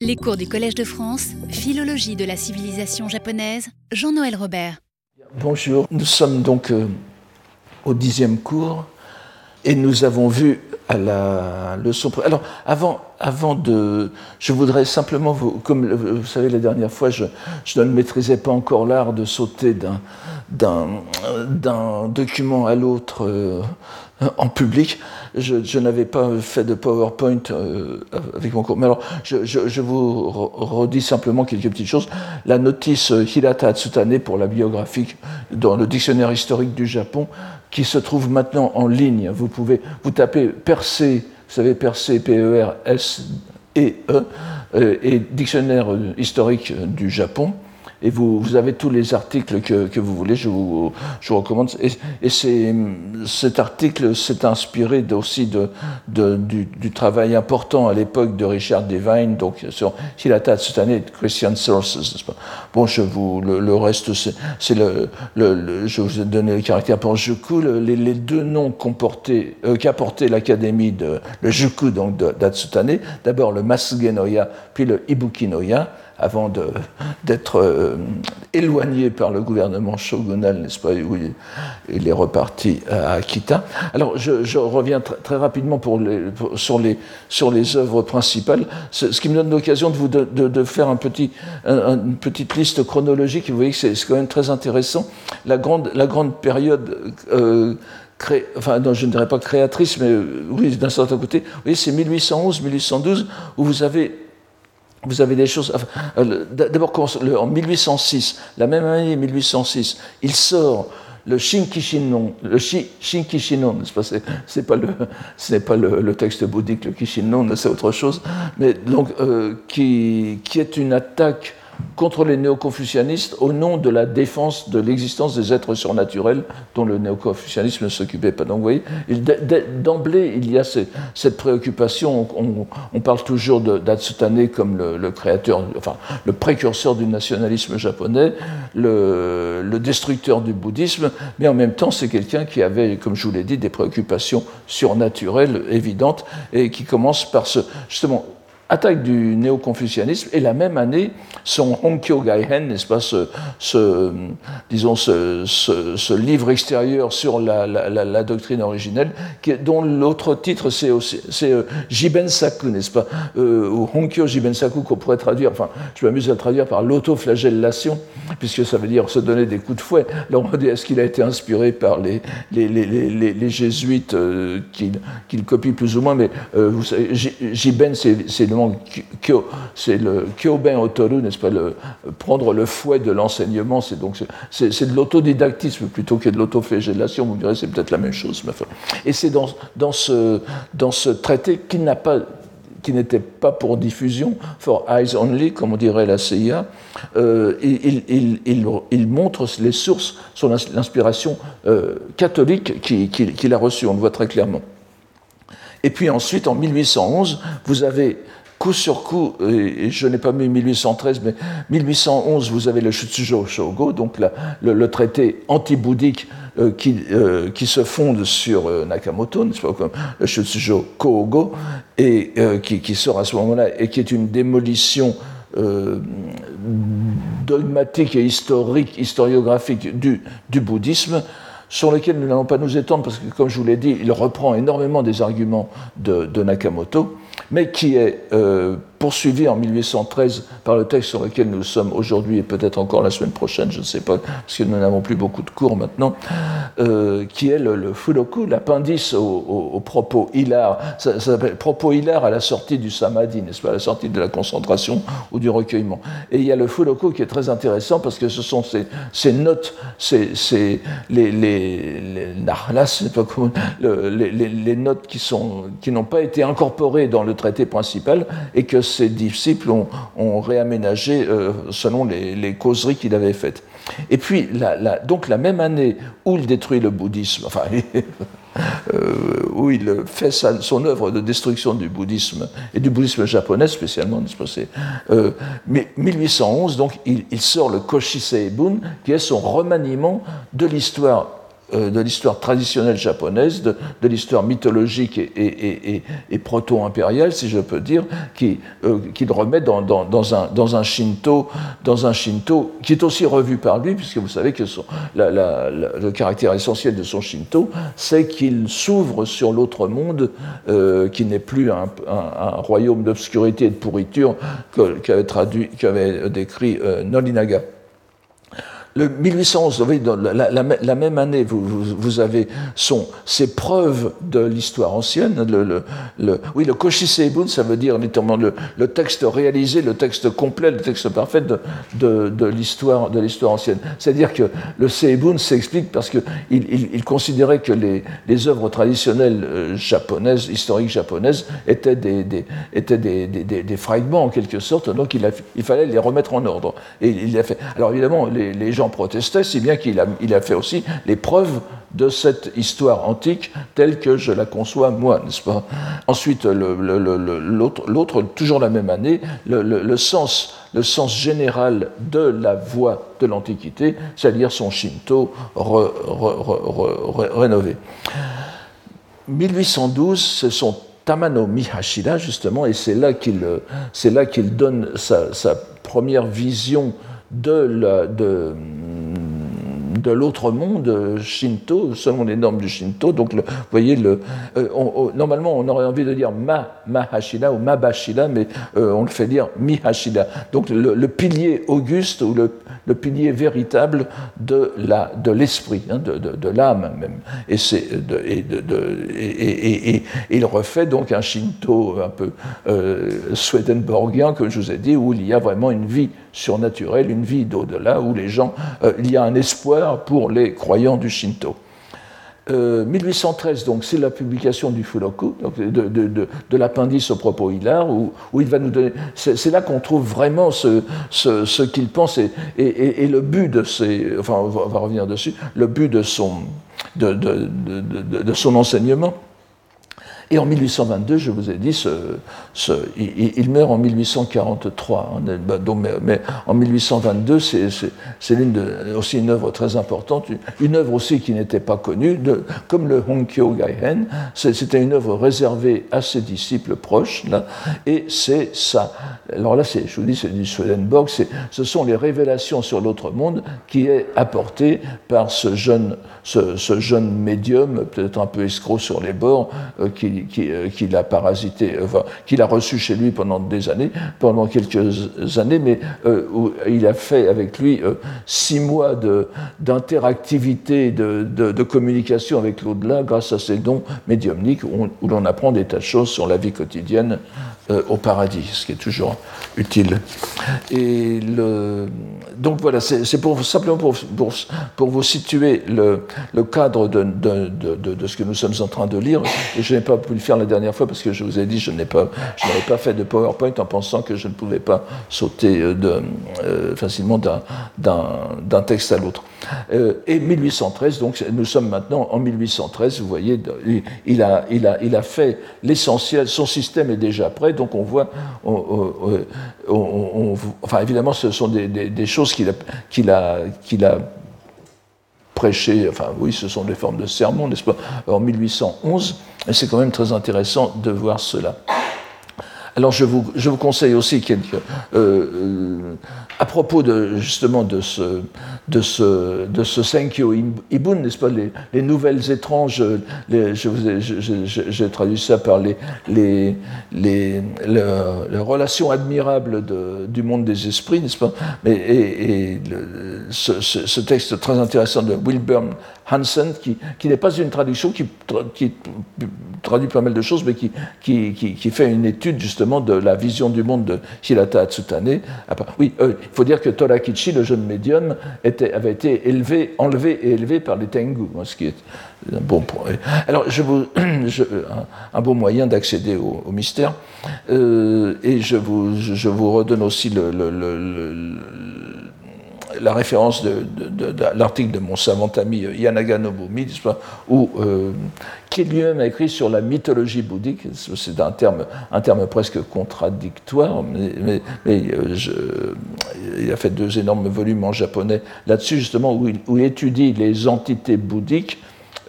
Les cours du Collège de France, Philologie de la civilisation japonaise, Jean-Noël Robert. Bonjour, nous sommes donc euh, au dixième cours et nous avons vu à la leçon. Alors, avant, avant de. Je voudrais simplement, vous, comme vous savez, la dernière fois, je, ne maîtrisais pas encore l'art de sauter d'un document à l'autre euh, en public. Je, n'avais pas fait de PowerPoint euh, avec mon cours. Mais alors, je, vous redis simplement quelques petites choses. La notice Hirata Tsutane pour la biographie dans le dictionnaire historique du Japon qui se trouve maintenant en ligne. Vous pouvez, vous tapez Percé, vous savez, Percé, P-E-R-S-E-E, et dictionnaire historique du Japon et vous, vous, avez tous les articles que, que vous voulez, je vous, je vous recommande. Et, et cet article s'est inspiré aussi de, de, du, du, travail important à l'époque de Richard Devine, donc sur Hilata Tsutane et Christian Sources. Bon, je vous, le, le reste, c'est le, le, le, je vous ai donné le caractère pour Juku, les, les, deux noms euh, qu'a porté l'Académie de le Juku, donc d'Atsutane, d'abord le Masugenoya, puis le Ibukinoya avant d'être euh, éloigné par le gouvernement shogunal, n'est-ce pas, où il, est reparti à Akita. Alors, je, je reviens tr très rapidement pour les, pour, sur, les, sur les œuvres principales, ce, ce qui me donne l'occasion de de, de, faire un petit, un, une petite liste chronologique. Vous voyez que c'est quand même très intéressant. La grande, la grande période euh, Cré... enfin non, je ne dirais pas créatrice, mais euh, oui, d'un certain côté, vous voyez, c'est 1811-1812 où vous avez vous avez des choses. Euh, d'abord, en 1806, la même année 1806, il sort le Shinkishinon, le Shinkishinon, c'est pas, le, pas le, texte bouddhique, le Kishinon, c'est autre chose, mais donc, euh, qui, est une attaque contre les néo-confucianistes au nom de la défense de l'existence des êtres surnaturels dont le néo-confucianisme ne s'occupait pas. Donc vous voyez, d'emblée, il y a cette préoccupation, on, parle toujours d'Atsutane comme le, le, créateur, enfin le précurseur du nationalisme japonais, le, le destructeur du bouddhisme, mais en même temps c'est quelqu'un qui avait, comme je vous l'ai dit, des préoccupations surnaturelles évidentes et qui commence par ce, justement, attaque du néo-confucianisme, et la même année, son Honkyo Gaihen, n'est-ce pas, ce, disons, ce, ce, livre extérieur sur la, la, doctrine originelle, dont l'autre titre, c'est euh, Jiben Saku, n'est-ce pas, euh, ou Honkyo Jiben Saku, qu'on pourrait traduire, enfin, je m'amuse à le traduire par l'autoflagellation, puisque ça veut dire se donner des coups de fouet. Alors on dit, est-ce qu'il a été inspiré par les, les, les, les, les jésuites euh, qu'il qu copie plus ou moins, mais euh, vous savez, Jiben, c'est c'est le Kyoben Otoru, n'est-ce pas, prendre le fouet de l'enseignement, c'est donc c'est de l'autodidactisme plutôt que de l'autoflagellation, vous direz, c'est peut-être la même chose. Et c'est dans, dans, ce, dans ce traité qui n'a pas qui n'était pas pour diffusion, for eyes only, comme on dirait la CIA, euh, il, il, montre les sources sur l'inspiration euh, catholique qu'il qui, qui a reçue, on le voit très clairement. Et puis ensuite, en 1811, vous avez coup sur coup, et je n'ai pas mis 1813, mais 1811, vous avez le Shutsujo Shogo, donc le, traité anti-bouddhique euh, qui, euh, qui, se fonde sur euh, Nakamoto, n'est-ce pas, comme le Shutsujo Kogo, et qui, sort à ce moment-là, et qui est une démolition dogmatique et historique, historiographique du, bouddhisme, sur lequel nous n'allons pas nous étendre, parce que, comme je vous l'ai dit, il reprend énormément des arguments de Nakamoto, mais qui est euh, poursuivi en 1813 par le texte sur lequel nous sommes aujourd'hui et peut-être encore la semaine prochaine, je ne sais pas, parce que nous n'avons plus beaucoup de cours maintenant, euh, qui est le, le l'appendice au, propos hilar. Ça, ça s'appelle propos hilar à la sortie du samadhi, n'est-ce pas, à la sortie de la concentration ou du recueillement. Et il y a le furoku qui est très intéressant parce que ce sont ces, notes, ces, les, les, les narlas, pas comment, le, les, notes qui, sont, qui n'ont pas été incorporées dans le traité principal et que ses disciples ont, réaménagé euh, selon les, causeries qu'il avait faites. Et puis, la, donc la même année où il détruit le bouddhisme, enfin, euh, où il fait son œuvre de destruction du bouddhisme et du bouddhisme japonais spécialement, euh, mais 1811, donc il, sort le Koshi Seibun, qui est son remaniement de l'histoire de l'histoire traditionnelle japonaise, de, l'histoire mythologique et, proto-impériale, si je peux dire, qui, euh, le remet dans, un, Shinto, dans un Shinto qui est aussi revu par lui, puisque vous savez que le caractère essentiel de son Shinto, c'est qu'il s'ouvre sur l'autre monde, euh, qui n'est plus un, royaume d'obscurité et de pourriture qu'avait décrit Nolinaga le 1811, vous dans la, même année, vous, avez son, ces preuves de l'histoire ancienne. Le, le, oui, le Koshiseibun, ça veut dire notamment le, texte réalisé, le texte complet, le texte parfait de, de, de l'histoire ancienne. C'est-à-dire que le Seibun s'explique parce qu'il il, considérait que les, œuvres traditionnelles euh, japonaises, historiques japonaises, étaient des, étaient des, fragments en quelque sorte, donc il, fallait les remettre en ordre. Et il a fait. Alors évidemment, les, les gens protestait, si bien qu'il a, fait aussi les preuves de cette histoire antique telle que je la conçois moi, n'est-ce pas? Ensuite, l'autre, toujours la même année, le, sens, général de la voie de l'Antiquité, c'est-à-dire son Shinto rénové. 1812, ce sont Tamano Mihashida, justement, et c'est là qu'il, donne sa, première vision de, la, de, l'autre monde Shinto, selon les normes du Shinto. Donc, vous voyez, le, euh, normalement, on aurait envie de dire ma, Mahashida ou Mabashida, mais euh, on le fait dire Mihashida. Donc, le, pilier auguste ou le, le, pilier véritable de l'esprit, de, hein, de, de, l'âme même. Et, et, et, et, il refait donc un Shinto un peu euh, swedenborgien, comme je vous ai dit, où il y a vraiment une vie surnaturelle, une vie d'au-delà, où les gens, euh, il y a un espoir pour les croyants du Shinto. 1813, euh, donc, c'est la publication du Furoku, donc de, de, l'appendice au propos hilar, où, où, il va nous donner. C'est là qu'on trouve vraiment ce, ce, qu'il pense et, et, le but de ses. Enfin, on va, revenir dessus, le but de son, de, de son enseignement. Et en 1822, je vous ai dit, il, meurt en 1843. Hein, donc, mais, en 1822, c'est aussi une œuvre très importante, une œuvre aussi qui n'était pas connue, comme le Honkyo Gaihen. C'était une œuvre réservée à ses disciples proches. Là, et c'est ça. Alors là, je vous dis, c'est du Swedenborg. Ce sont les révélations sur l'autre monde qui est apporté par ce jeune, ce, jeune médium, peut-être un peu escroc sur les bords, euh, qui euh, qu'il a parasité, euh, qu'il a reçu chez lui pendant des années, pendant quelques années, mais euh, où il a fait avec lui six mois d'interactivité, de, communication avec l'au-delà grâce à ses dons médiumniques où l'on apprend des tas de choses sur la vie quotidienne euh, au paradis, ce qui est toujours utile. Et donc voilà, c'est pour, simplement pour, pour, vous situer le, le cadre de, de, de, de, ce que nous sommes en train de lire. Et je n'ai pas pu le faire la dernière fois parce que je vous ai dit je n'ai pas, je n'avais pas fait de PowerPoint en pensant que je ne pouvais pas sauter euh, de, euh, facilement d'un texte à l'autre. et 1813, donc nous sommes maintenant en 1813. Vous voyez, il a, il a, il a fait l'essentiel. Son système est déjà prêt donc on voit, enfin évidemment ce sont des, choses qu'il a, qu'il enfin oui, ce sont des formes de sermons, n'est-ce pas, en 1811, et c'est quand même très intéressant de voir cela. Alors je vous, je vous conseille aussi euh, euh, à propos de, justement de ce, de ce, de ce Senkyo Ibun, n'est-ce pas, les, les, nouvelles étranges, les, j'ai traduit ça par les, les, les, les relations admirables de, du monde des esprits, n'est-ce pas Mais, Et, ce, texte très intéressant de Wilburn Hansen, qui, qui n'est pas une traduction, qui, qui, traduit pas mal de choses, mais qui, qui, fait une étude justement de la vision du monde de Hirata Atsutane. Oui, euh, il faut dire que Torakichi, le jeune médium, était, avait été élevé, enlevé et élevé par les Tengu, hein, ce qui est un bon point. Alors, je vous, un, bon moyen d'accéder au, mystère. Euh, et je vous, je vous redonne aussi le la référence de, l'article de mon savant ami Yanaga Nobumi, où, euh, lui-même a écrit sur la mythologie bouddhique. C'est un terme, un terme presque contradictoire, mais, euh, il a fait deux énormes volumes en japonais là-dessus, justement, où il, étudie les entités bouddhiques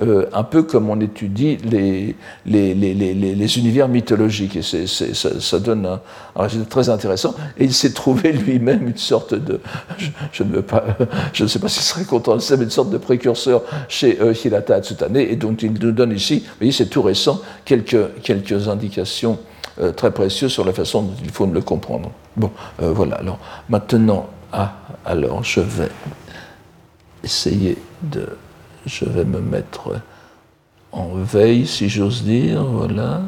euh, un peu comme on étudie les, les, les, les univers mythologiques. Et ça, donne un, résultat très intéressant. Et il s'est trouvé lui-même une sorte de. Je, ne, veux pas, je ne sais pas s'il serait content de ça, mais une sorte de précurseur chez euh, Hirata Atsutane, et dont il nous donne ici, vous voyez, c'est tout récent, quelques, quelques indications euh, très précieuses sur la façon dont il faut le comprendre. Bon, euh, voilà. Alors, maintenant, ah, alors je vais essayer de je vais me mettre en veille, si j'ose dire, voilà,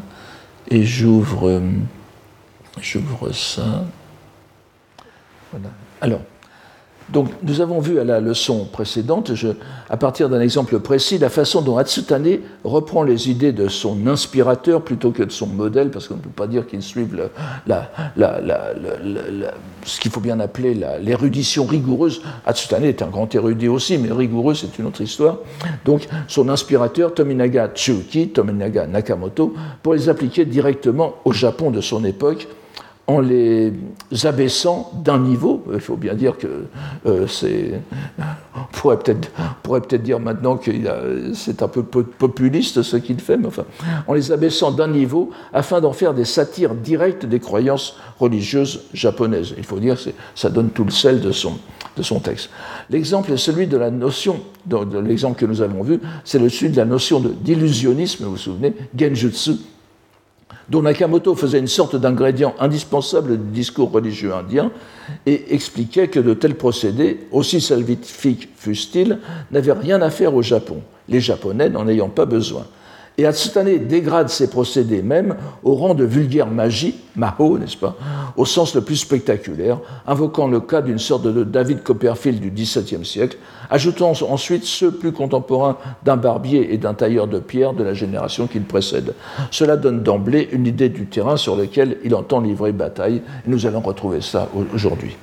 et j'ouvre, j'ouvre ça. Voilà. Alors, donc, nous avons vu à la leçon précédente, à partir d'un exemple précis, la façon dont Hatsutane reprend les idées de son inspirateur plutôt que de son modèle, parce qu'on ne peut pas dire qu'il suive ce qu'il faut bien appeler l'érudition rigoureuse. Hatsutane est un grand érudit aussi, mais rigoureux, c'est une autre histoire. Donc, son inspirateur, Tominaga Tsuki, Tominaga Nakamoto, pour les appliquer directement au Japon de son époque en les abaissant d'un niveau. Il faut bien dire que euh, c'est. On pourrait peut-être dire maintenant que c'est un peu populiste ce qu'il fait, mais enfin, en les abaissant d'un niveau afin d'en faire des satires directes des croyances religieuses japonaises. Il faut dire que ça donne tout le sel de son, de son texte. L'exemple est celui de la notion, de, l'exemple que nous avons vu, c'est celui de la notion d'illusionnisme, vous vous souvenez, genjutsu, dont Nakamoto faisait une sorte d'ingrédient indispensable du discours religieux indien et expliquait que de tels procédés, aussi salvifiques fussent-ils, n'avaient rien à faire au Japon, les Japonais n'en ayant pas besoin. Et Hatsutane dégrade ces procédés même au rang de vulgaire magie, maho, n'est-ce pas, au sens le plus spectaculaire, invoquant le cas d'une sorte de David Copperfield du XVIIe siècle, ajoutant ensuite ceux plus contemporains d'un barbier et d'un tailleur de pierre de la génération qui le précède. Cela donne d'emblée une idée du terrain sur lequel il entend livrer bataille, et nous allons retrouver ça aujourd'hui.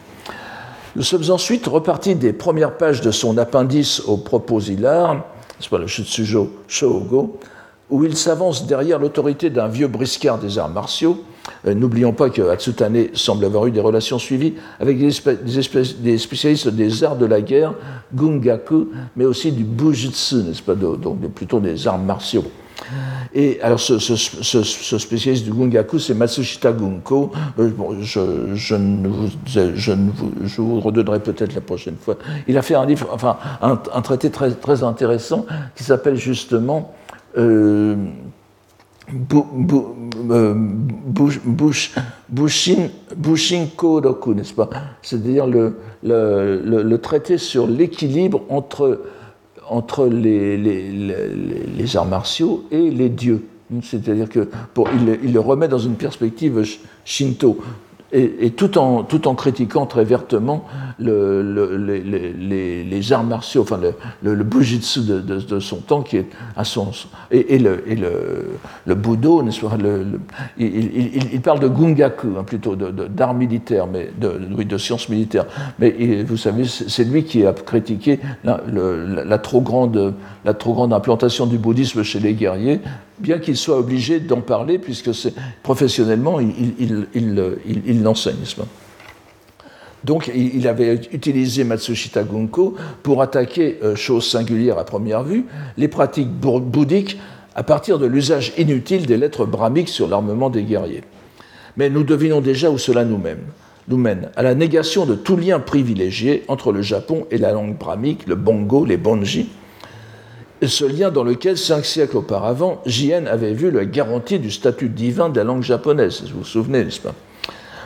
Nous sommes ensuite repartis des premières pages de son appendice au proposilar, n'est-ce pas, le Shutsujo Shogo, où il s'avance derrière l'autorité d'un vieux briscard des arts martiaux. Euh, n'oublions pas que Hatsutane semble avoir eu des relations suivies avec des, spécialistes des arts de la guerre, gungaku, mais aussi du bujutsu, n'est-ce pas, donc plutôt des arts martiaux. Et alors, ce, spécialiste du Gungaku, c'est Matsushita Gunko. Euh, je, ne vous, je, redonnerai peut-être la prochaine fois. Il a fait un livre, enfin, un, traité très intéressant qui s'appelle justement euh, euh Bushin, Kodoku, n'est-ce pas? C'est-à-dire le, le, le, traité sur l'équilibre entre, entre les, les, les, arts martiaux et les dieux. C'est-à-dire que pour, il, il, le remet dans une perspective shinto et, tout, en, tout en critiquant très vertement le, les, arts martiaux, enfin le, le bujitsu de, son temps, qui est à son. Et, et le, et le, Budo, il, il, il, parle de gungaku, hein, plutôt d'art militaire, mais de, oui, de sciences militaires. Mais vous savez, c'est lui qui a critiqué la, trop grande, la trop grande implantation du bouddhisme chez les guerriers, bien qu'il soit obligé d'en parler, puisque professionnellement, il l'enseigne. Donc il avait utilisé Matsushita Gunko pour attaquer, euh, chose singulière à première vue, les pratiques bouddhiques à partir de l'usage inutile des lettres brahmiques sur l'armement des guerriers. Mais nous devinons déjà où cela nous mène, nous mène à la négation de tout lien privilégié entre le Japon et la langue brahmique, le bongo, les bonji, ce lien dans lequel, cinq siècles auparavant, Jien avait vu la garantie du statut divin de la langue japonaise. Vous vous souvenez, n'est-ce pas?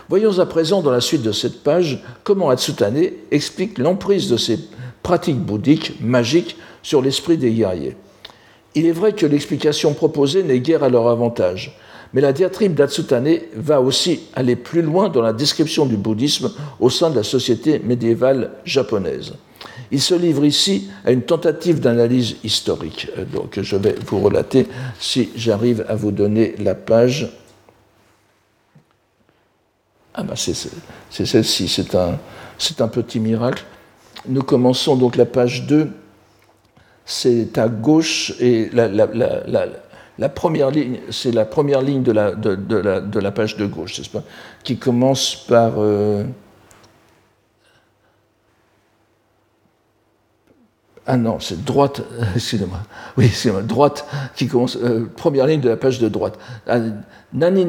Voyons à présent, dans la suite de cette page, comment Hatsutane explique l'emprise de ces pratiques bouddhiques, magiques, sur l'esprit des guerriers. Il est vrai que l'explication proposée n'est guère à leur avantage, mais la diatribe d'Atsutane va aussi aller plus loin dans la description du bouddhisme au sein de la société médiévale japonaise. Il se livre ici à une tentative d'analyse historique. Euh, donc je vais vous relater si j'arrive à vous donner la page. Ah ben c'est celle-ci, c'est un, petit miracle. Nous commençons donc la page 2. C'est à gauche et la, première ligne, c'est la première ligne de la, de, page de gauche, pas Qui commence par. Euh, Ah non, c'est droite, excusez-moi. Oui, c'est droite qui commence, euh, première ligne de la page de droite. Ah, nani,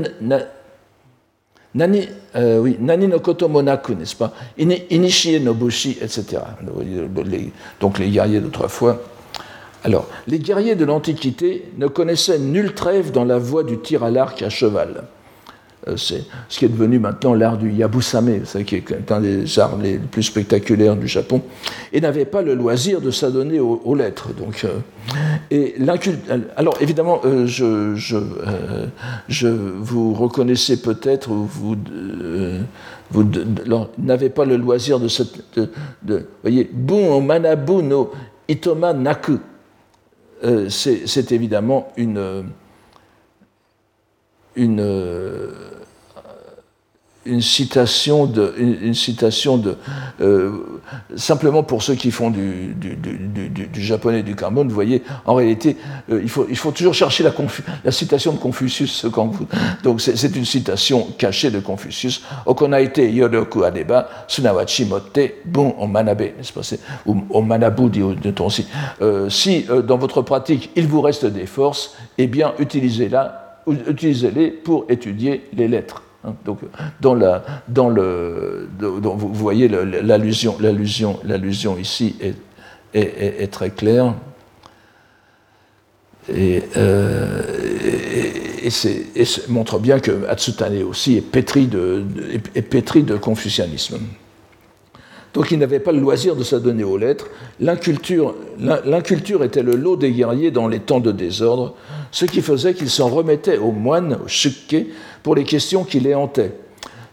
nani, euh, oui, nani no koto n'est-ce pas? Inishie no bushi, etc. donc les guerriers d'autrefois. Alors, les guerriers de l'Antiquité ne connaissaient nulle trêve dans la voie du tir à l'arc à cheval. Euh, c'est ce qui est devenu maintenant l'art du yabusame, qui est un des arts les plus spectaculaires du Japon, et n'avait pas le loisir de s'adonner aux, lettres. Donc, euh, et alors évidemment, euh, je, je, vous reconnaissez peut-être, vous, vous n'avez pas le loisir de cette, voyez, bon manabu no itoma naku. c'est évidemment une une une citation de, une, citation de euh, simplement pour ceux qui font du, du, du, japonais du Cambodge, vous voyez, en réalité, euh, il, faut, il faut toujours chercher la, la citation de Confucius. Quand vous, donc c'est une citation cachée de Confucius. Okonaite yoroku adeba sunawachi motte bon en manabe, n'est-ce pas Ou en manabu, dit on aussi. Euh, si dans votre pratique il vous reste des forces, eh bien utilisez-la, utilisez-les pour étudier les lettres. Hein, donc, dans, la, dans le, vous voyez l'allusion, l'allusion, l'allusion ici est, très claire. Et, euh, montre bien que Atsutane aussi est pétri de, est pétri de confucianisme. Donc il n'avait pas le loisir de s'adonner aux lettres. L'inculture, était le lot des guerriers dans les temps de désordre, ce qui faisait qu'ils s'en remettaient aux moines, aux shukke, pour les questions qui les hantaient.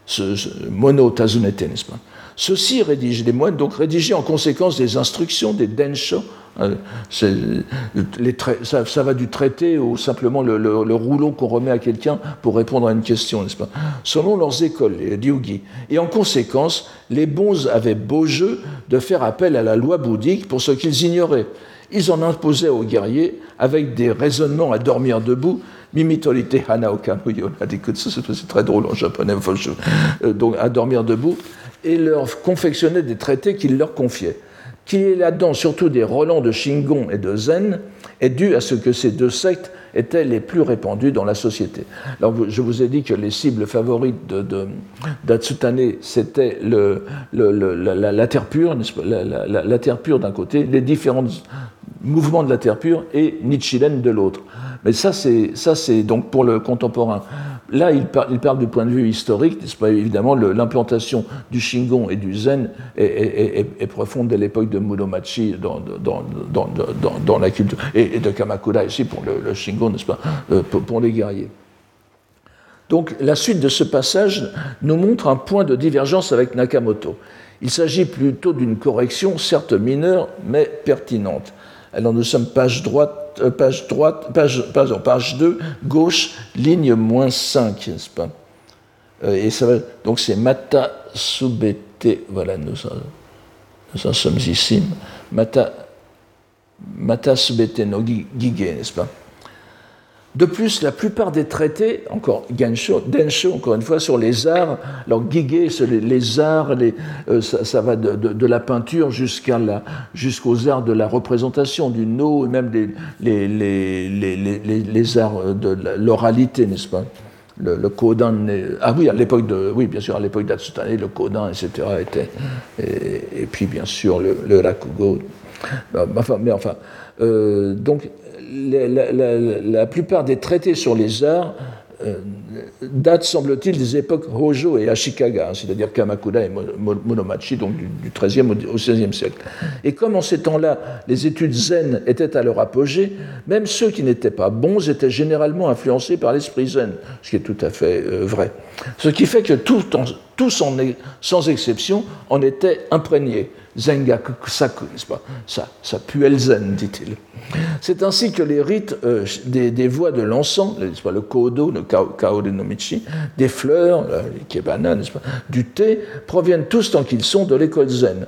Ce, mono tazunete, n'est-ce pas? Ceux-ci rédigent, les moines donc rédigeaient en conséquence des instructions, des densho, les ça, ça, va du traité ou simplement le, rouleau qu'on remet à quelqu'un pour répondre à une question, n'est-ce pas? Selon leurs écoles, les ryugi. Et en conséquence, les bons avaient beau jeu de faire appel à la loi bouddhique pour ce qu'ils ignoraient. Ils en imposaient aux guerriers avec des raisonnements à dormir debout Mimitorite Hanaoka c'est très drôle en japonais, euh, donc à dormir debout, et leur confectionnait des traités qu'ils leur confiaient. Qu'il y ait là-dedans surtout des Roland de Shingon et de Zen est dû à ce que ces deux sectes étaient les plus répandues dans la société. Alors, je vous ai dit que les cibles favorites d'Atsutane, c'était le, la, terre pure, la, terre pure d'un côté, les différents mouvements de la terre pure, et Nichiren de l'autre. Mais ça, c'est donc pour le contemporain. Là, il, parle du point de vue historique, n'est-ce pas? Évidemment, l'implantation du Shingon et du Zen est, profonde dès l'époque de Muromachi dans, la culture, et, de Kamakura ici pour le, Shingon, n'est-ce pas? Euh, pour, les guerriers. Donc, la suite de ce passage nous montre un point de divergence avec Nakamoto. Il s'agit plutôt d'une correction, certes mineure, mais pertinente. Alors, nous sommes page droite euh, page, droite, page, pardon, page 2, gauche, ligne moins 5, n'est-ce pas? Euh, et Donc c'est Mata Subete, voilà, nous, nous en sommes ici. Mata, Mata Subete no Gige, n'est-ce pas? De plus, la plupart des traités, encore Gensho, Densho, encore une fois, sur les arts, alors Gige, les, les arts, les, euh, ça, va de, la peinture jusqu'aux arts de la représentation, du no, et même les, arts de l'oralité, n'est-ce pas? Le, le Kodan, ah oui, à l'époque de, oui, bien sûr, à l'époque d'Atsutane, le Kodan, etc. était, et, puis bien sûr le, le Rakugo. Enfin, mais enfin, euh, donc la, plupart des traités sur les arts euh, datent, semble-t-il, des époques Hojo et Ashikaga, hein, c'est-à-dire Kamakura et Monomachi, donc du, XIIIe au XVIe siècle. Et comme en ces temps-là, les études zen étaient à leur apogée, même ceux qui n'étaient pas bons étaient généralement influencés par l'esprit zen, ce qui est tout à fait euh, vrai. Ce qui fait que tous, sans exception, en étaient imprégnés. Zengaku Saku, n'est-ce pas? Ça, ça pue zen, dit-il. C'est ainsi que les rites euh, des, voies de l'encens, le kodo, le kaore no michi, des fleurs, les kebana, du thé, proviennent tous tant qu'ils sont de l'école zen.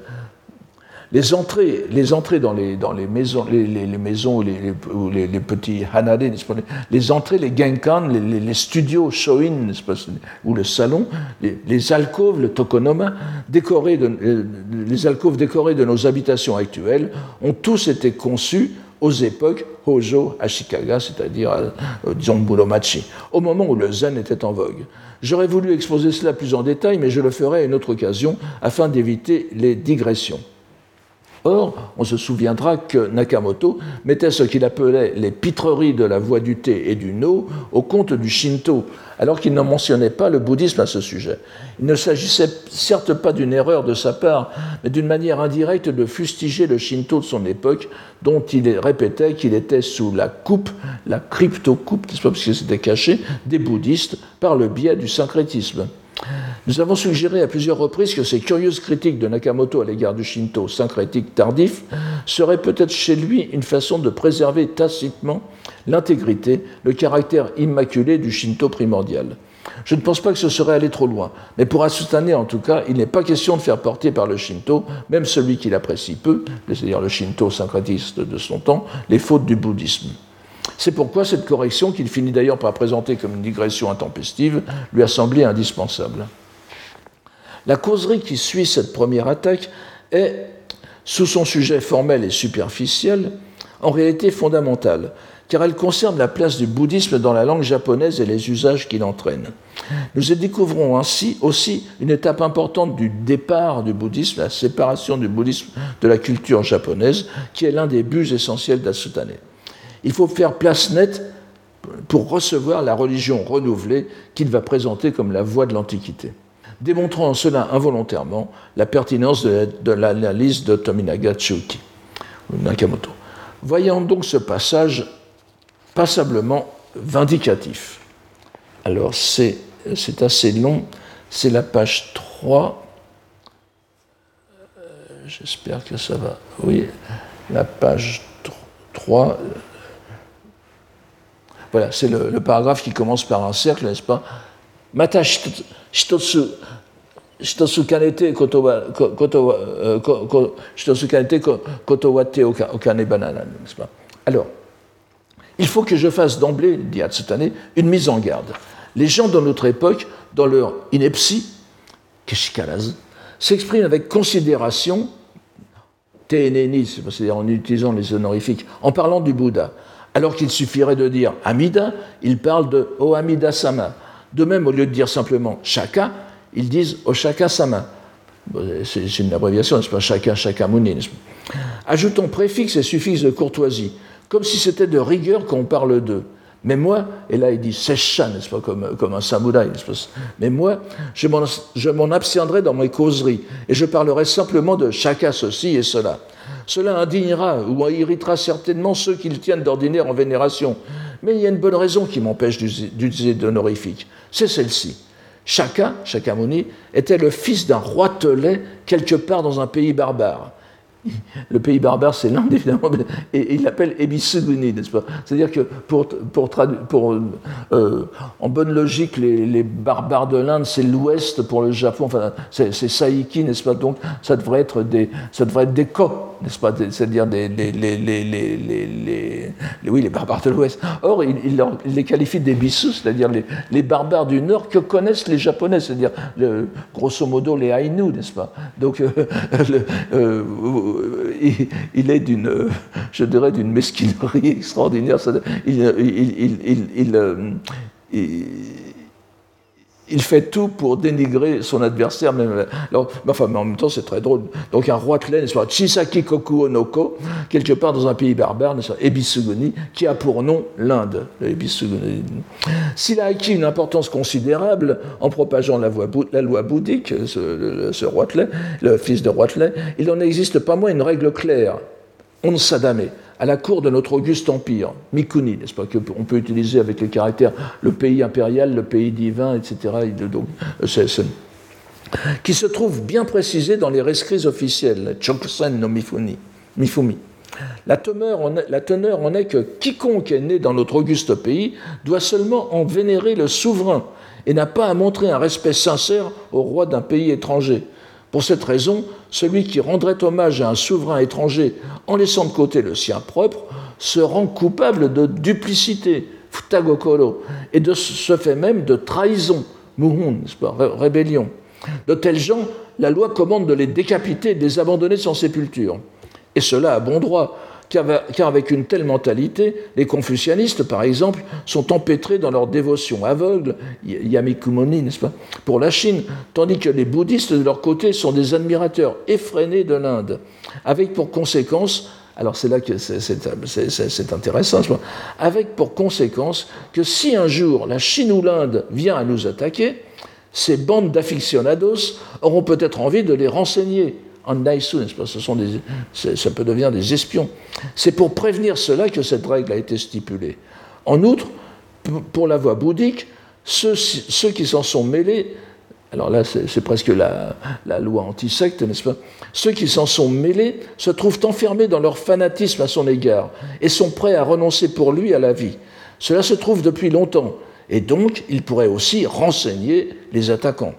Les entrées, les entrées dans les, dans les maisons, les, maisons ou les, les, petits hanade, les entrées, les genkan, les, studios shoin, ou le salon, les, alcôves, le tokonoma, décorés de, euh, les alcôves décorées de nos habitations actuelles, ont tous été conçus aux époques Hojo Ashikaga, c'est-à-dire, euh, disons, Muromachi, au moment où le zen était en vogue. J'aurais voulu exposer cela plus en détail, mais je le ferai à une autre occasion afin d'éviter les digressions. Or, on se souviendra que Nakamoto mettait ce qu'il appelait les pitreries de la voie du thé et du no au compte du Shinto, alors qu'il ne mentionnait pas le bouddhisme à ce sujet. Il ne s'agissait certes pas d'une erreur de sa part, mais d'une manière indirecte de fustiger le Shinto de son époque, dont il répétait qu'il était sous la coupe, la crypto-coupe, parce que c'était caché, des bouddhistes par le biais du syncrétisme. Nous avons suggéré à plusieurs reprises que ces curieuses critiques de Nakamoto à l'égard du Shinto syncrétique tardif seraient peut-être chez lui une façon de préserver tacitement l'intégrité, le caractère immaculé du Shinto primordial. Je ne pense pas que ce serait aller trop loin, mais pour Asutane, en tout cas, il n'est pas question de faire porter par le Shinto, même celui qu'il apprécie peu, c'est-à-dire le Shinto syncrétiste de son temps, les fautes du bouddhisme. C'est pourquoi cette correction, qu'il finit d'ailleurs par présenter comme une digression intempestive, lui a semblé indispensable. La causerie qui suit cette première attaque est, sous son sujet formel et superficiel, en réalité fondamentale, car elle concerne la place du bouddhisme dans la langue japonaise et les usages qu'il entraîne. Nous y découvrons ainsi aussi une étape importante du départ du bouddhisme, la séparation du bouddhisme de la culture japonaise, qui est l'un des buts essentiels d'Asutane. Il faut faire place nette pour recevoir la religion renouvelée qu'il va présenter comme la voie de l'Antiquité, démontrant en cela involontairement la pertinence de l'analyse de Tominaga Tsuki, Nakamoto. Voyons donc ce passage passablement vindicatif. Alors c'est assez long, c'est la page 3. Euh, j'espère que ça va. Oui, la page 3. Voilà, c'est le, paragraphe qui commence par un cercle, n'est-ce pas? Mata shitotsu, shitotsu kanete kotowa, euh, shitotsu kanete kotowate okane banana, n'est-ce pas? Alors, il faut que je fasse d'emblée, dit Hatsutane, une mise en garde. Les gens de notre époque, dans leur ineptie, keshikaraz, s'expriment avec considération, c'est-à-dire en utilisant les honorifiques, en parlant du Bouddha alors qu'il suffirait de dire Amida, ils parlent de O Amida Sama. De même, au lieu de dire simplement Shaka, ils disent O Shaka Sama. C'est une abréviation, n'est-ce pas? Shaka, Shakamuni. Ajoutons préfixe et suffixe de courtoisie, comme si c'était de rigueur qu'on parle d'eux. Mais moi, et là il dit Sesha, n'est-ce pas, comme, un samouraï, n'est-ce pas? Mais moi, je m'en abstiendrai dans mes causeries, et je parlerai simplement de Shaka ceci et cela. Cela indignera ou irritera certainement ceux qui le tiennent d'ordinaire en vénération. Mais il y a une bonne raison qui m'empêche d'utiliser d'honorifique. C'est celle-ci. Chaka, Shakyamuni, était le fils d'un roitelet quelque part dans un pays barbare. Le pays barbare, c'est l'Inde, évidemment, et il l'appelle Ebisuguni, n'est-ce pas? C'est-à-dire que, pour, euh, en bonne logique, les, barbares de l'Inde, c'est l'Ouest pour le Japon, enfin, c'est Saiki, n'est-ce pas? Donc, ça devrait être des, ça devrait être des Ko, n'est-ce pas? C'est-à-dire les, les, les, oui, les barbares de l'Ouest. Or, il, les qualifie d'Ebisu, c'est-à-dire les, barbares du Nord que connaissent les Japonais, c'est-à-dire, grosso modo, les Ainu, n'est-ce pas? Donc, euh, euh, il, est d'une, je dirais, d'une mesquinerie extraordinaire. il, il fait tout pour dénigrer son adversaire. Même, enfin, mais en même temps, c'est très drôle. Donc, un roi clé, soit Chisaki Koku Onoko, quelque part dans un pays barbare, Ebisugoni, qui a pour nom l'Inde. S'il a acquis une importance considérable en propageant la, la loi bouddhique, ce, ce le fils de Roitelet, il n'en existe pas moins une règle claire. On ne s'adamait à la cour de notre auguste empire, Mikuni, n'est-ce pas, qu'on peut utiliser avec les caractères le pays impérial, le pays divin, etc., donc, euh, qui se trouve bien précisé dans les rescrits officiels, Chokusen no Mifumi. La teneur, en la teneur en est que quiconque est né dans notre auguste pays doit seulement en vénérer le souverain et n'a pas à montrer un respect sincère au roi d'un pays étranger. Pour cette raison, celui qui rendrait hommage à un souverain étranger en laissant de côté le sien propre se rend coupable de duplicité, futagokoro, et de ce fait même de trahison, muhun, rébellion. De tels gens, la loi commande de les décapiter et de les abandonner sans sépulture. Et cela à bon droit, car avec une telle mentalité, les confucianistes, par exemple, sont empêtrés dans leur dévotion aveugle, yamikumoni, n'est-ce pas, pour la Chine, tandis que les bouddhistes, de leur côté, sont des admirateurs effrénés de l'Inde, avec pour conséquence alors c'est là que c'est intéressant, avec pour conséquence que si un jour la Chine ou l'Inde vient à nous attaquer, ces bandes d'aficionados auront peut-être envie de les renseigner en Naisu, Ce sont des, ça peut devenir des espions. C'est pour prévenir cela que cette règle a été stipulée. En outre, pour la voie bouddhique, ceux, qui s'en sont mêlés, alors là c'est presque la, la loi anti-secte, n'est-ce pas? Ceux qui s'en sont mêlés se trouvent enfermés dans leur fanatisme à son égard et sont prêts à renoncer pour lui à la vie. Cela se trouve depuis longtemps et donc ils pourraient aussi renseigner les attaquants.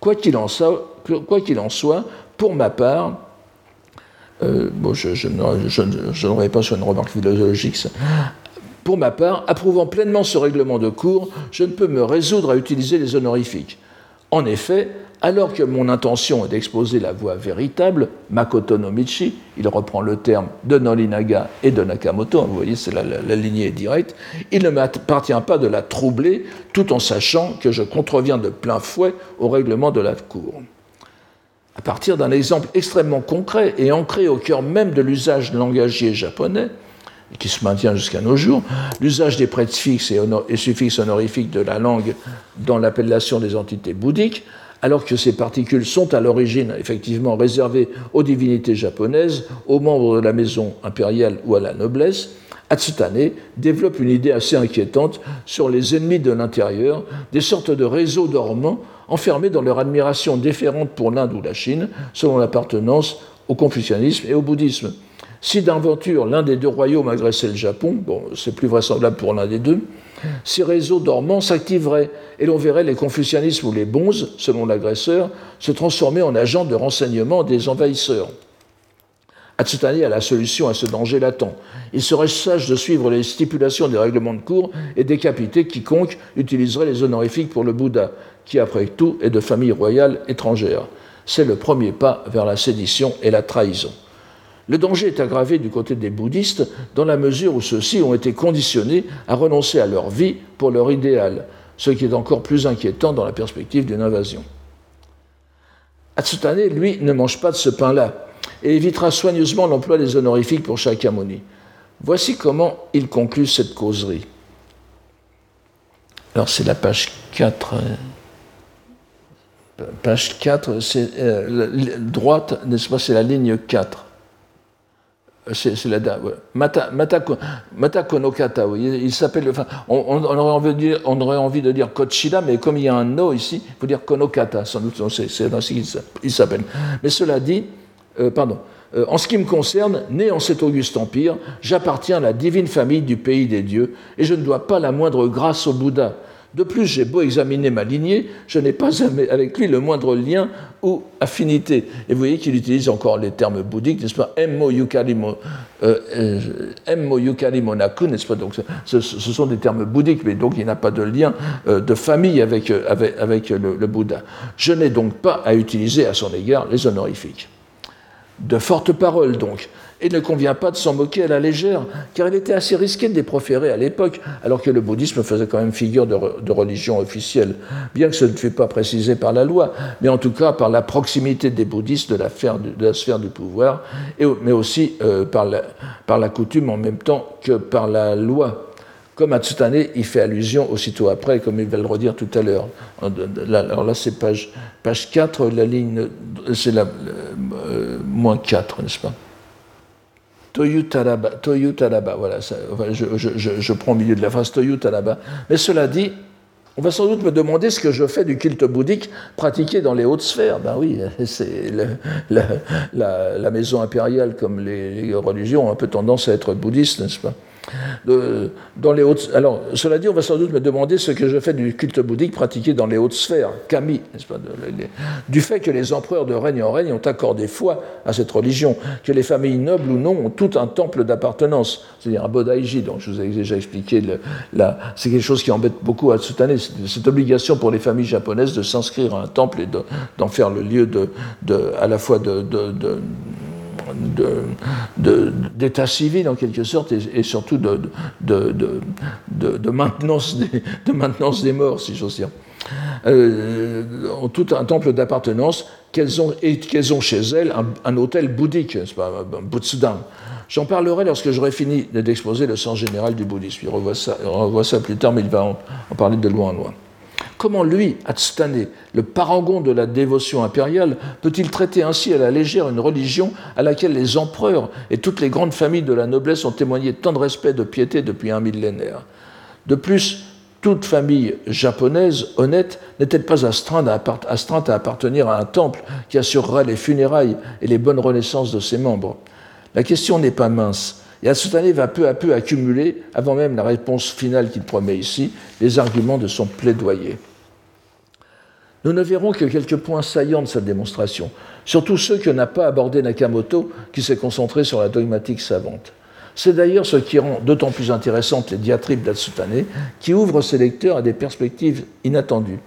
Quoi qu'il en soit, pour ma part, euh, je, je, ne pas sur une remarque philologique, pour ma part, approuvant pleinement ce règlement de cours, je ne peux me résoudre à utiliser les honorifiques. En effet, alors que mon intention est d'exposer la voie véritable, Makoto no Michi, il reprend le terme de Nolinaga et de Nakamoto, vous voyez, c'est la, la, lignée directe, il ne m'appartient pas de la troubler tout en sachant que je contreviens de plein fouet au règlement de la Cour à partir d'un exemple extrêmement concret et ancré au cœur même de l'usage langagier japonais, qui se maintient jusqu'à nos jours, l'usage des préfixes et, et, suffixes honorifiques de la langue dans l'appellation des entités bouddhiques, alors que ces particules sont à l'origine effectivement réservées aux divinités japonaises, aux membres de la maison impériale ou à la noblesse, Atsutane développe une idée assez inquiétante sur les ennemis de l'intérieur, des sortes de réseaux dormants enfermés dans leur admiration différente pour l'Inde ou la Chine, selon l'appartenance au confucianisme et au bouddhisme. Si d'aventure l'un des deux royaumes agressait le Japon, bon, c'est plus vraisemblable pour l'un des deux, ces réseaux dormants s'activeraient et l'on verrait les confucianismes ou les bonzes, selon l'agresseur, se transformer en agents de renseignement des envahisseurs. Atsutani a la solution à ce danger latent. Il serait sage de suivre les stipulations des règlements de cour et décapiter quiconque utiliserait les honorifiques pour le Bouddha, qui après tout est de famille royale étrangère. C'est le premier pas vers la sédition et la trahison. Le danger est aggravé du côté des bouddhistes dans la mesure où ceux-ci ont été conditionnés à renoncer à leur vie pour leur idéal, ce qui est encore plus inquiétant dans la perspective d'une invasion. Atsutane, lui, ne mange pas de ce pain-là et évitera soigneusement l'emploi des honorifiques pour Shakyamuni. Voici comment il conclut cette causerie. Alors c'est la page 4. Page 4, c'est euh, droite, n'est-ce pas, c'est la ligne 4. Euh, c'est la ouais. Mata, Konokata, oui, il s'appelle. On, aurait envie de dire, on mais comme il y a un no ici, il faut dire Konokata, sans doute, c'est ainsi qu'il s'appelle. Mais cela dit, euh, pardon, euh, en ce qui me concerne, né en cet auguste empire, j'appartiens à la divine famille du pays des dieux, et je ne dois pas la moindre grâce au Bouddha. De plus, j'ai beau examiner ma lignée, je n'ai pas avec lui le moindre lien ou affinité. Et vous voyez qu'il utilise encore les termes bouddhiques, n'est-ce pas? Emmo yukari euh, monaku, n'est-ce pas? Donc, ce, sont des termes bouddhiques, mais donc il n'a pas de lien de famille avec, avec, le Bouddha. Je n'ai donc pas à utiliser à son égard les honorifiques de fortes paroles donc, il ne convient pas de s'en moquer à la légère, car il était assez risqué de les proférer à l'époque, alors que le bouddhisme faisait quand même figure de, religion officielle, bien que ce ne fût pas précisé par la loi, mais en tout cas par la proximité des bouddhistes de la, sphère du pouvoir, mais aussi euh, par, la, la coutume en même temps que par la loi comme Atsutane, il fait allusion aussitôt après, comme il va le redire tout à l'heure. Alors là, c'est page, page 4, la ligne, c'est la euh, moins 4, n'est-ce pas? Toyu Taraba, Toyu Taraba, voilà, ça, je, je, prends au milieu de la phrase Toyu Taraba. Mais cela dit, on va sans doute me demander ce que je fais du culte bouddhique pratiqué dans les hautes sphères. Ben oui, c'est la, maison impériale, comme les, les religions, ont un peu tendance à être bouddhistes, n'est-ce pas? Dans les alors, cela dit, on va sans doute me demander ce que je fais du culte bouddhique pratiqué dans les hautes sphères, kami, du fait que les empereurs de règne en règne ont accordé foi à cette religion, que les familles nobles ou non ont tout un temple d'appartenance, c'est-à-dire un bodaiji, donc je vous ai déjà expliqué, c'est quelque chose qui embête beaucoup à Tsutane, cette obligation pour les familles japonaises de s'inscrire à un temple et d'en faire le lieu de, à la fois de d'état civil en quelque sorte et, surtout de, de, maintenance des, de maintenance des morts, si j'ose dire. Euh, tout un temple d'appartenance qu'elles ont, et ont chez elles un, hôtel bouddhique, un Butsudan. J'en parlerai lorsque j'aurai fini d'exposer le sens général du bouddhisme. On revoit ça, ça plus tard, mais il va en parler de loin en loin. Comment lui, Atstane, le parangon de la dévotion impériale, peut-il traiter ainsi à la légère une religion à laquelle les empereurs et toutes les grandes familles de la noblesse ont témoigné tant de respect et de piété depuis un millénaire? De plus, toute famille japonaise honnête n'est-elle pas astreinte à, appartenir à un temple qui assurerait les funérailles et les bonnes renaissances de ses membres? La question n'est pas mince. Et Atsutane va peu à peu accumuler, avant même la réponse finale qu'il promet ici, les arguments de son plaidoyer. Nous ne verrons que quelques points saillants de cette démonstration, surtout ceux que n'a pas abordé Nakamoto, qui s'est concentré sur la dogmatique savante. C'est d'ailleurs ce qui rend d'autant plus intéressantes les diatribes d'Atsutane, qui ouvrent ses lecteurs à des perspectives inattendues.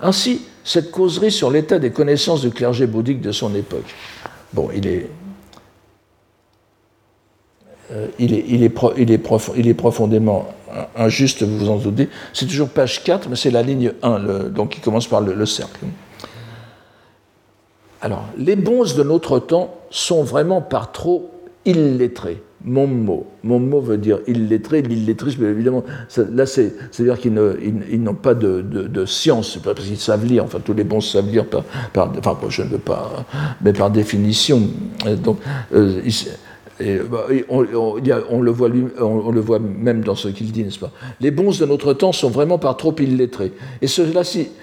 Ainsi, cette causerie sur l'état des connaissances du clergé bouddhique de son époque. Bon, il est, il, est, il, est profondément injuste, vous vous en doutez. C'est toujours page 4, mais c'est la ligne 1, donc qui commence par le, cercle. Alors, les bons de notre temps sont vraiment par trop illettrés. Mon mot. Mon mot veut dire illettré, l'illettrisme, évidemment, là, c'est-à-dire qu'ils n'ont pas de, de, science, parce qu'ils savent lire, enfin, tous les bons savent lire par, enfin, je ne veux pas, mais par définition. Donc, euh, on, le voit même dans ce qu'il dit, n'est-ce pas? Les bons de notre temps sont vraiment par trop illettrés. Et cela,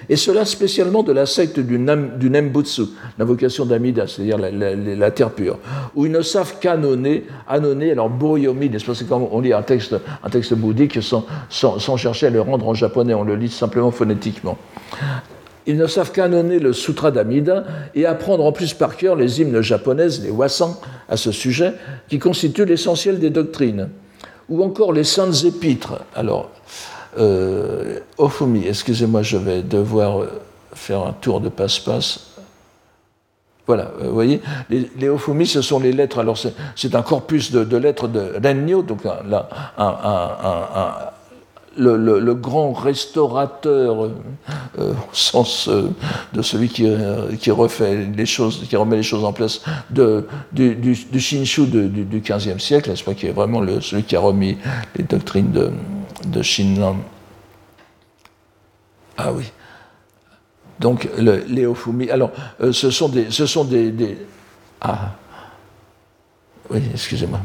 et cela spécialement de la secte du, Nembutsu, l'invocation d'Amida, c'est-à-dire la, terre pure, où ils ne savent qu'annonner, annonner, alors Boyomi, n'est-ce pas? C'est quand on lit un texte, bouddhique sans chercher à le rendre en japonais, on le lit simplement phonétiquement. Ils ne savent qu'annonner le Sutra d'Amida et apprendre en plus par cœur les hymnes japonaises, les wasan, à ce sujet, qui constituent l'essentiel des doctrines. Ou encore les saintes épîtres. Alors, euh, Ofumi, excusez-moi, je vais devoir faire un tour de passe-passe. Voilà, euh, vous voyez, les, Ofumi, ce sont les lettres, alors c'est un corpus de, lettres de Rennyo, donc là, un, un le, grand restaurateur, euh, au sens euh, de celui qui, euh, refait les choses, qui remet les choses en place, de, du, Shinshu du, du siècle, n'est-ce pas, qui est vraiment celui qui a remis les doctrines de, de Shinran. Ah oui. Donc, le, les Ofumi. Alors, ce sont des. Ce sont des ah. Oui, excusez-moi.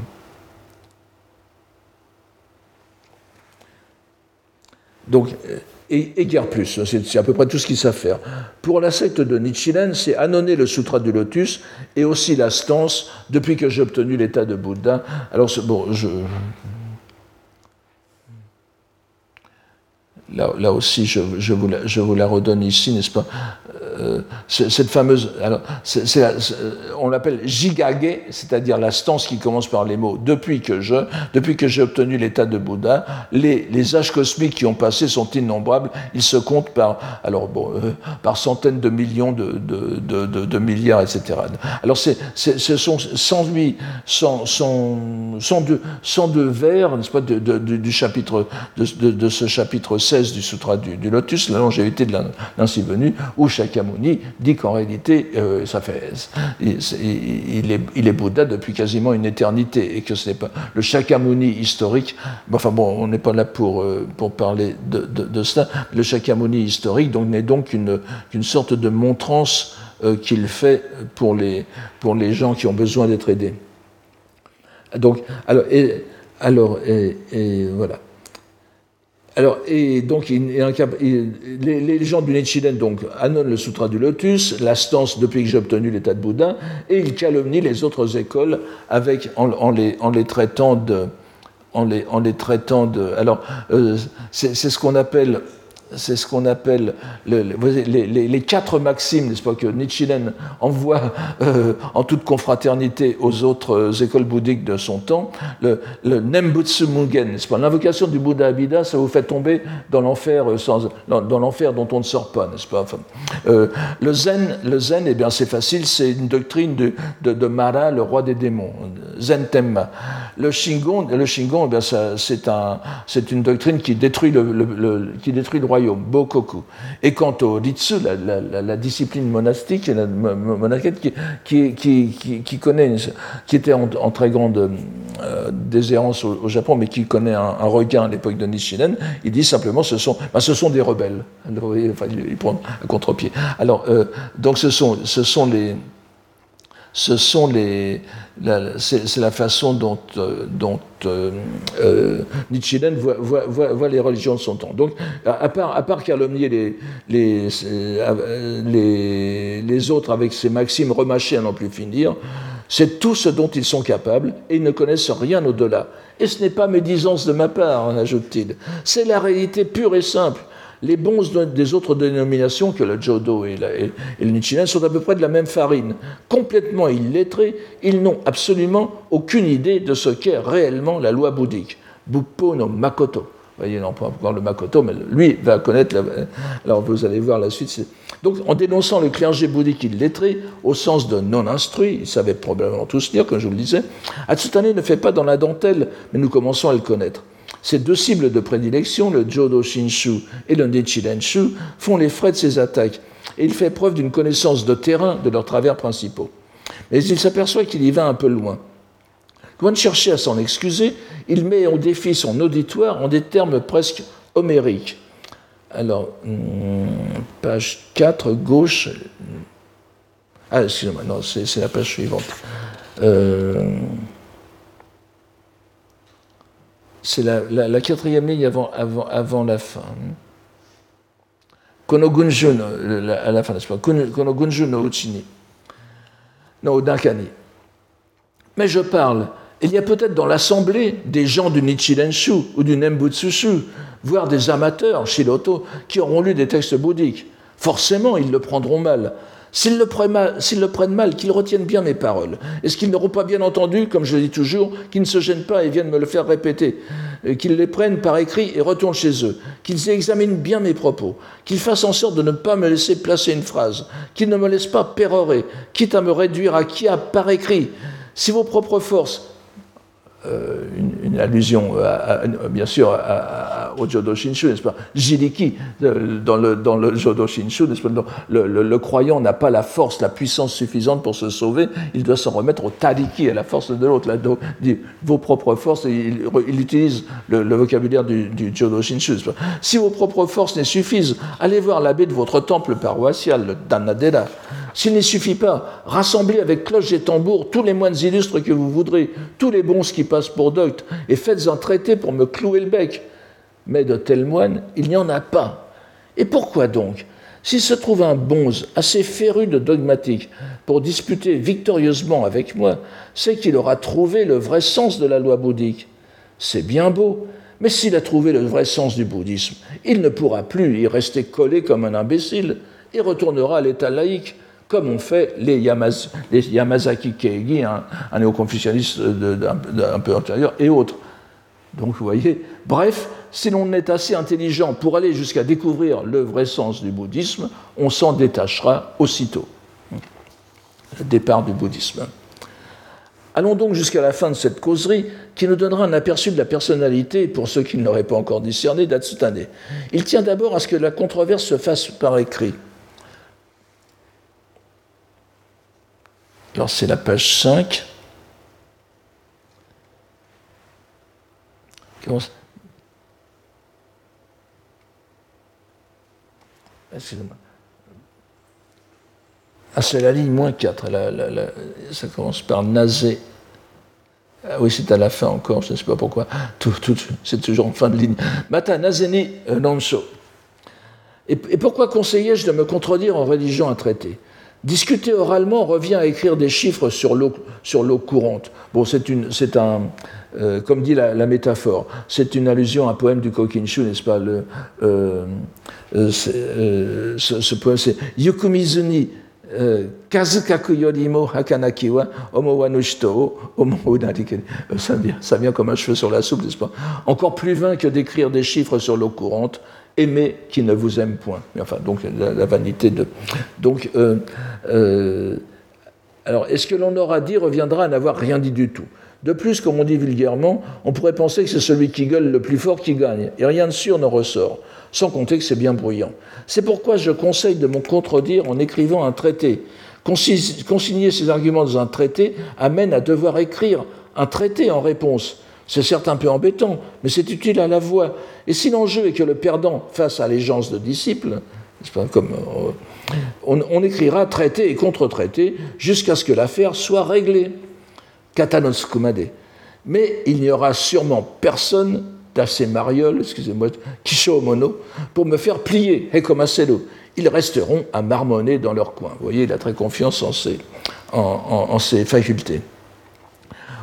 Donc, euh, et, guère plus, c'est à peu près tout ce qu'ils savent faire. Pour la secte de Nichiren, c'est annonner le Sutra du Lotus et aussi la stance depuis que j'ai obtenu l'état de Bouddha. Alors, bon, je, Là, aussi, je, je, vous la, redonne ici, n'est-ce pas? Euh, Cette fameuse. Alors, on l'appelle Jigage, c'est-à-dire la stance qui commence par les mots depuis que je, depuis que j'ai obtenu l'état de Bouddha. Les, les, âges cosmiques qui ont passé sont innombrables. Ils se comptent par, alors, bon, euh, par centaines de millions de, de, de, milliards, etc. Alors, ce sont 108, 100, 100, 102, 102 vers, n'est-ce pas, du chapitre, de, ce chapitre 16 du Sutra du, Lotus, la longévité de l'ainsi venu, où Dit qu'en réalité, euh, ça fait, il, est, Bouddha depuis quasiment une éternité, et que ce n'est pas le Shakyamuni historique. Enfin bon, on n'est pas là pour, euh, parler de, de, cela. Le Shakyamuni historique donc, n'est donc qu'une sorte de montrance euh, qu'il fait pour les, pour les gens qui ont besoin d'être aidés. Donc, alors, et, alors et voilà. Alors, et donc, les, gens du Nichiren donc, annonnent le Sutra du Lotus, la stance depuis que j'ai obtenu l'état de Bouddha, et ils calomnient les autres écoles avec, en, les, en les, traitant de, en les, en les traitant de. Alors, c'est ce qu'on appelle c'est ce qu'on appelle les, quatre maximes, n'est-ce pas, que Nichiren envoie euh, en toute confraternité aux autres euh, écoles bouddhiques de son temps. Le, Nembutsu Mugen, n'est-ce pas, l'invocation du Bouddha Abhida, ça vous fait tomber dans l'enfer euh, dans, l'enfer dont on ne sort pas, n'est-ce pas? Le Zen, le zen eh bien, c'est facile, c'est une doctrine de, de, Mara, le roi des démons, Zen Temma. Le Shingon, le Shingon, eh c'est un, une doctrine qui détruit le, qui détruit le roi Bokoku. Et quant au Ritsu, la, discipline monastique, la qui, qui, qui, qui était en, très grande euh, déshérence au, Japon, mais qui connaît un, regain à l'époque de Nishiden, il dit simplement ce sont, ben, ce sont des rebelles. enfin, il, prend un contre-pied. Alors, euh, donc ce sont, ce sont les ce sont les, c'est la façon dont, euh, dont euh, euh voit, voit, voit, les religions de son temps. Donc, à part, à part calomnier les, les, les, les autres avec ces maximes remâchées à n'en plus finir, c'est tout ce dont ils sont capables et ils ne connaissent rien au-delà. Et ce n'est pas médisance de ma part, ajoute-t-il. C'est la réalité pure et simple les bons des autres dénominations que le Jodo et, le Nichiren sont à peu près de la même farine. Complètement illettrés, ils n'ont absolument aucune idée de ce qu'est réellement la loi bouddhique. Buppo no Makoto. Vous voyez, on peut encore le Makoto, mais lui va connaître. La... Alors vous allez voir la suite. Donc en dénonçant le clergé bouddhique illettré, au sens de non instruit, ils savaient probablement tous lire, comme je vous le disais, Atsutane ne fait pas dans la dentelle, mais nous commençons à le connaître. Ces deux cibles de prédilection, le Jodo Shinshu et le Nichirenshu, font les frais de ses attaques, et il fait preuve d'une connaissance de terrain de leurs travers principaux. Mais il s'aperçoit qu'il y va un peu loin. Loin de chercher à s'en excuser, il met au défi son auditoire en des termes presque homériques. Alors, hmm, page 4, gauche. Ah, excusez-moi, non, c'est la page suivante. Euh, c'est la, quatrième ligne avant, la fin. Konogunjun, à la fin, n'est-ce pas? Konogunjun no Uchini. No Dankani. Mais je parle, il y a peut-être dans l'assemblée des gens du Nichirenshu ou du Nembutsushu, voire des amateurs, Shiloto, qui auront lu des textes bouddhiques. Forcément, ils le prendront mal. S'ils le, prennent mal, qu'ils retiennent bien mes paroles. Est-ce qu'ils n'auront pas bien entendu, comme je le dis toujours, qu'ils ne se gênent pas et viennent me le faire répéter, euh, qu'ils les prennent par écrit et retournent chez eux, qu'ils examinent bien mes propos, qu'ils fassent en sorte de ne pas me laisser placer une phrase, qu'ils ne me laissent pas pérorer, quitte à me réduire à qui a par écrit. Si vos propres forces euh, une, allusion, bien sûr, au Jodo Shinshu, n'est-ce pas? Jiliki, euh, dans le, dans le Jodo Shinshu, n'est-ce pas? Le, croyant n'a pas la force, la puissance suffisante pour se sauver, il doit s'en remettre au Tariki, à la force de l'autre. dit vos propres forces, il, il utilise le, vocabulaire du, du Jodo Shinshu. Si vos propres forces ne suffisent, allez voir l'abbé de votre temple paroissial, le Danadera. S'il n'y suffit pas, rassemblez avec cloche et tambour tous les moines illustres que vous voudrez, tous les bons qui passent pour doctes, et faites un traité pour me clouer le bec. Mais de tels moines, il n'y en a pas. Et pourquoi donc S'il se trouve un bonze assez féru de dogmatique pour disputer victorieusement avec moi, c'est qu'il aura trouvé le vrai sens de la loi bouddhique. C'est bien beau, mais s'il a trouvé le vrai sens du bouddhisme, il ne pourra plus y rester collé comme un imbécile et retournera à l'état laïque comme ont fait les, Yamazaki Keigi, un, néo-confucianiste un peu antérieur, et autres. Donc vous voyez, bref, si l'on est assez intelligent pour aller jusqu'à découvrir le vrai sens du bouddhisme, on s'en détachera aussitôt. Le départ du bouddhisme. Allons donc jusqu'à la fin de cette causerie qui nous donnera un aperçu de la personnalité, pour ceux qui ne l'auraient pas encore discerné, d'Atsutane. Il tient d'abord à ce que la controverse se fasse par écrit. Alors c'est la page 5. Excusez-moi. Ah, c'est la ligne moins 4. ça commence par Nazé. Ah oui, c'est à la fin encore, je ne sais pas pourquoi. Tout, c'est toujours en fin de ligne. Mata Nazeni euh, Nonsho. Et, et pourquoi conseillais-je de me contredire en rédigeant un traité Discuter oralement revient à écrire des chiffres sur l'eau courante. Bon, c'est un, euh, comme dit la, métaphore, c'est une allusion à un poème du Kokinshu, n'est-ce pas le, euh, euh, ce, ce, poème, c'est Yukumizuni kazukaku yorimo hakanakiwa omo wa omo ça vient, ça vient comme un cheveu sur la soupe, n'est-ce pas? Encore plus vain que d'écrire des chiffres sur l'eau courante, aimer qui ne vous aime point. Enfin, donc la, vanité de. Donc, euh, euh, alors, est-ce que l'on aura dit reviendra à n'avoir rien dit du tout? De plus, comme on dit vulgairement, on pourrait penser que c'est celui qui gueule le plus fort qui gagne, et rien de sûr ne ressort, sans compter que c'est bien bruyant. C'est pourquoi je conseille de me contredire en écrivant un traité. Consigner ces arguments dans un traité amène à devoir écrire un traité en réponse c'est certes un peu embêtant, mais c'est utile à la voix. Et si l'enjeu est que le perdant fasse allégeance de disciples, comme, euh, on, écrira traité et contre-traité jusqu'à ce que l'affaire soit réglée. Katanos kumade. Mais il n'y aura sûrement personne d'assez mariole, excusez-moi, kisho mono, pour me faire plier. Ils resteront à marmonner dans leur coin. Vous voyez, il a très confiance en en ses facultés.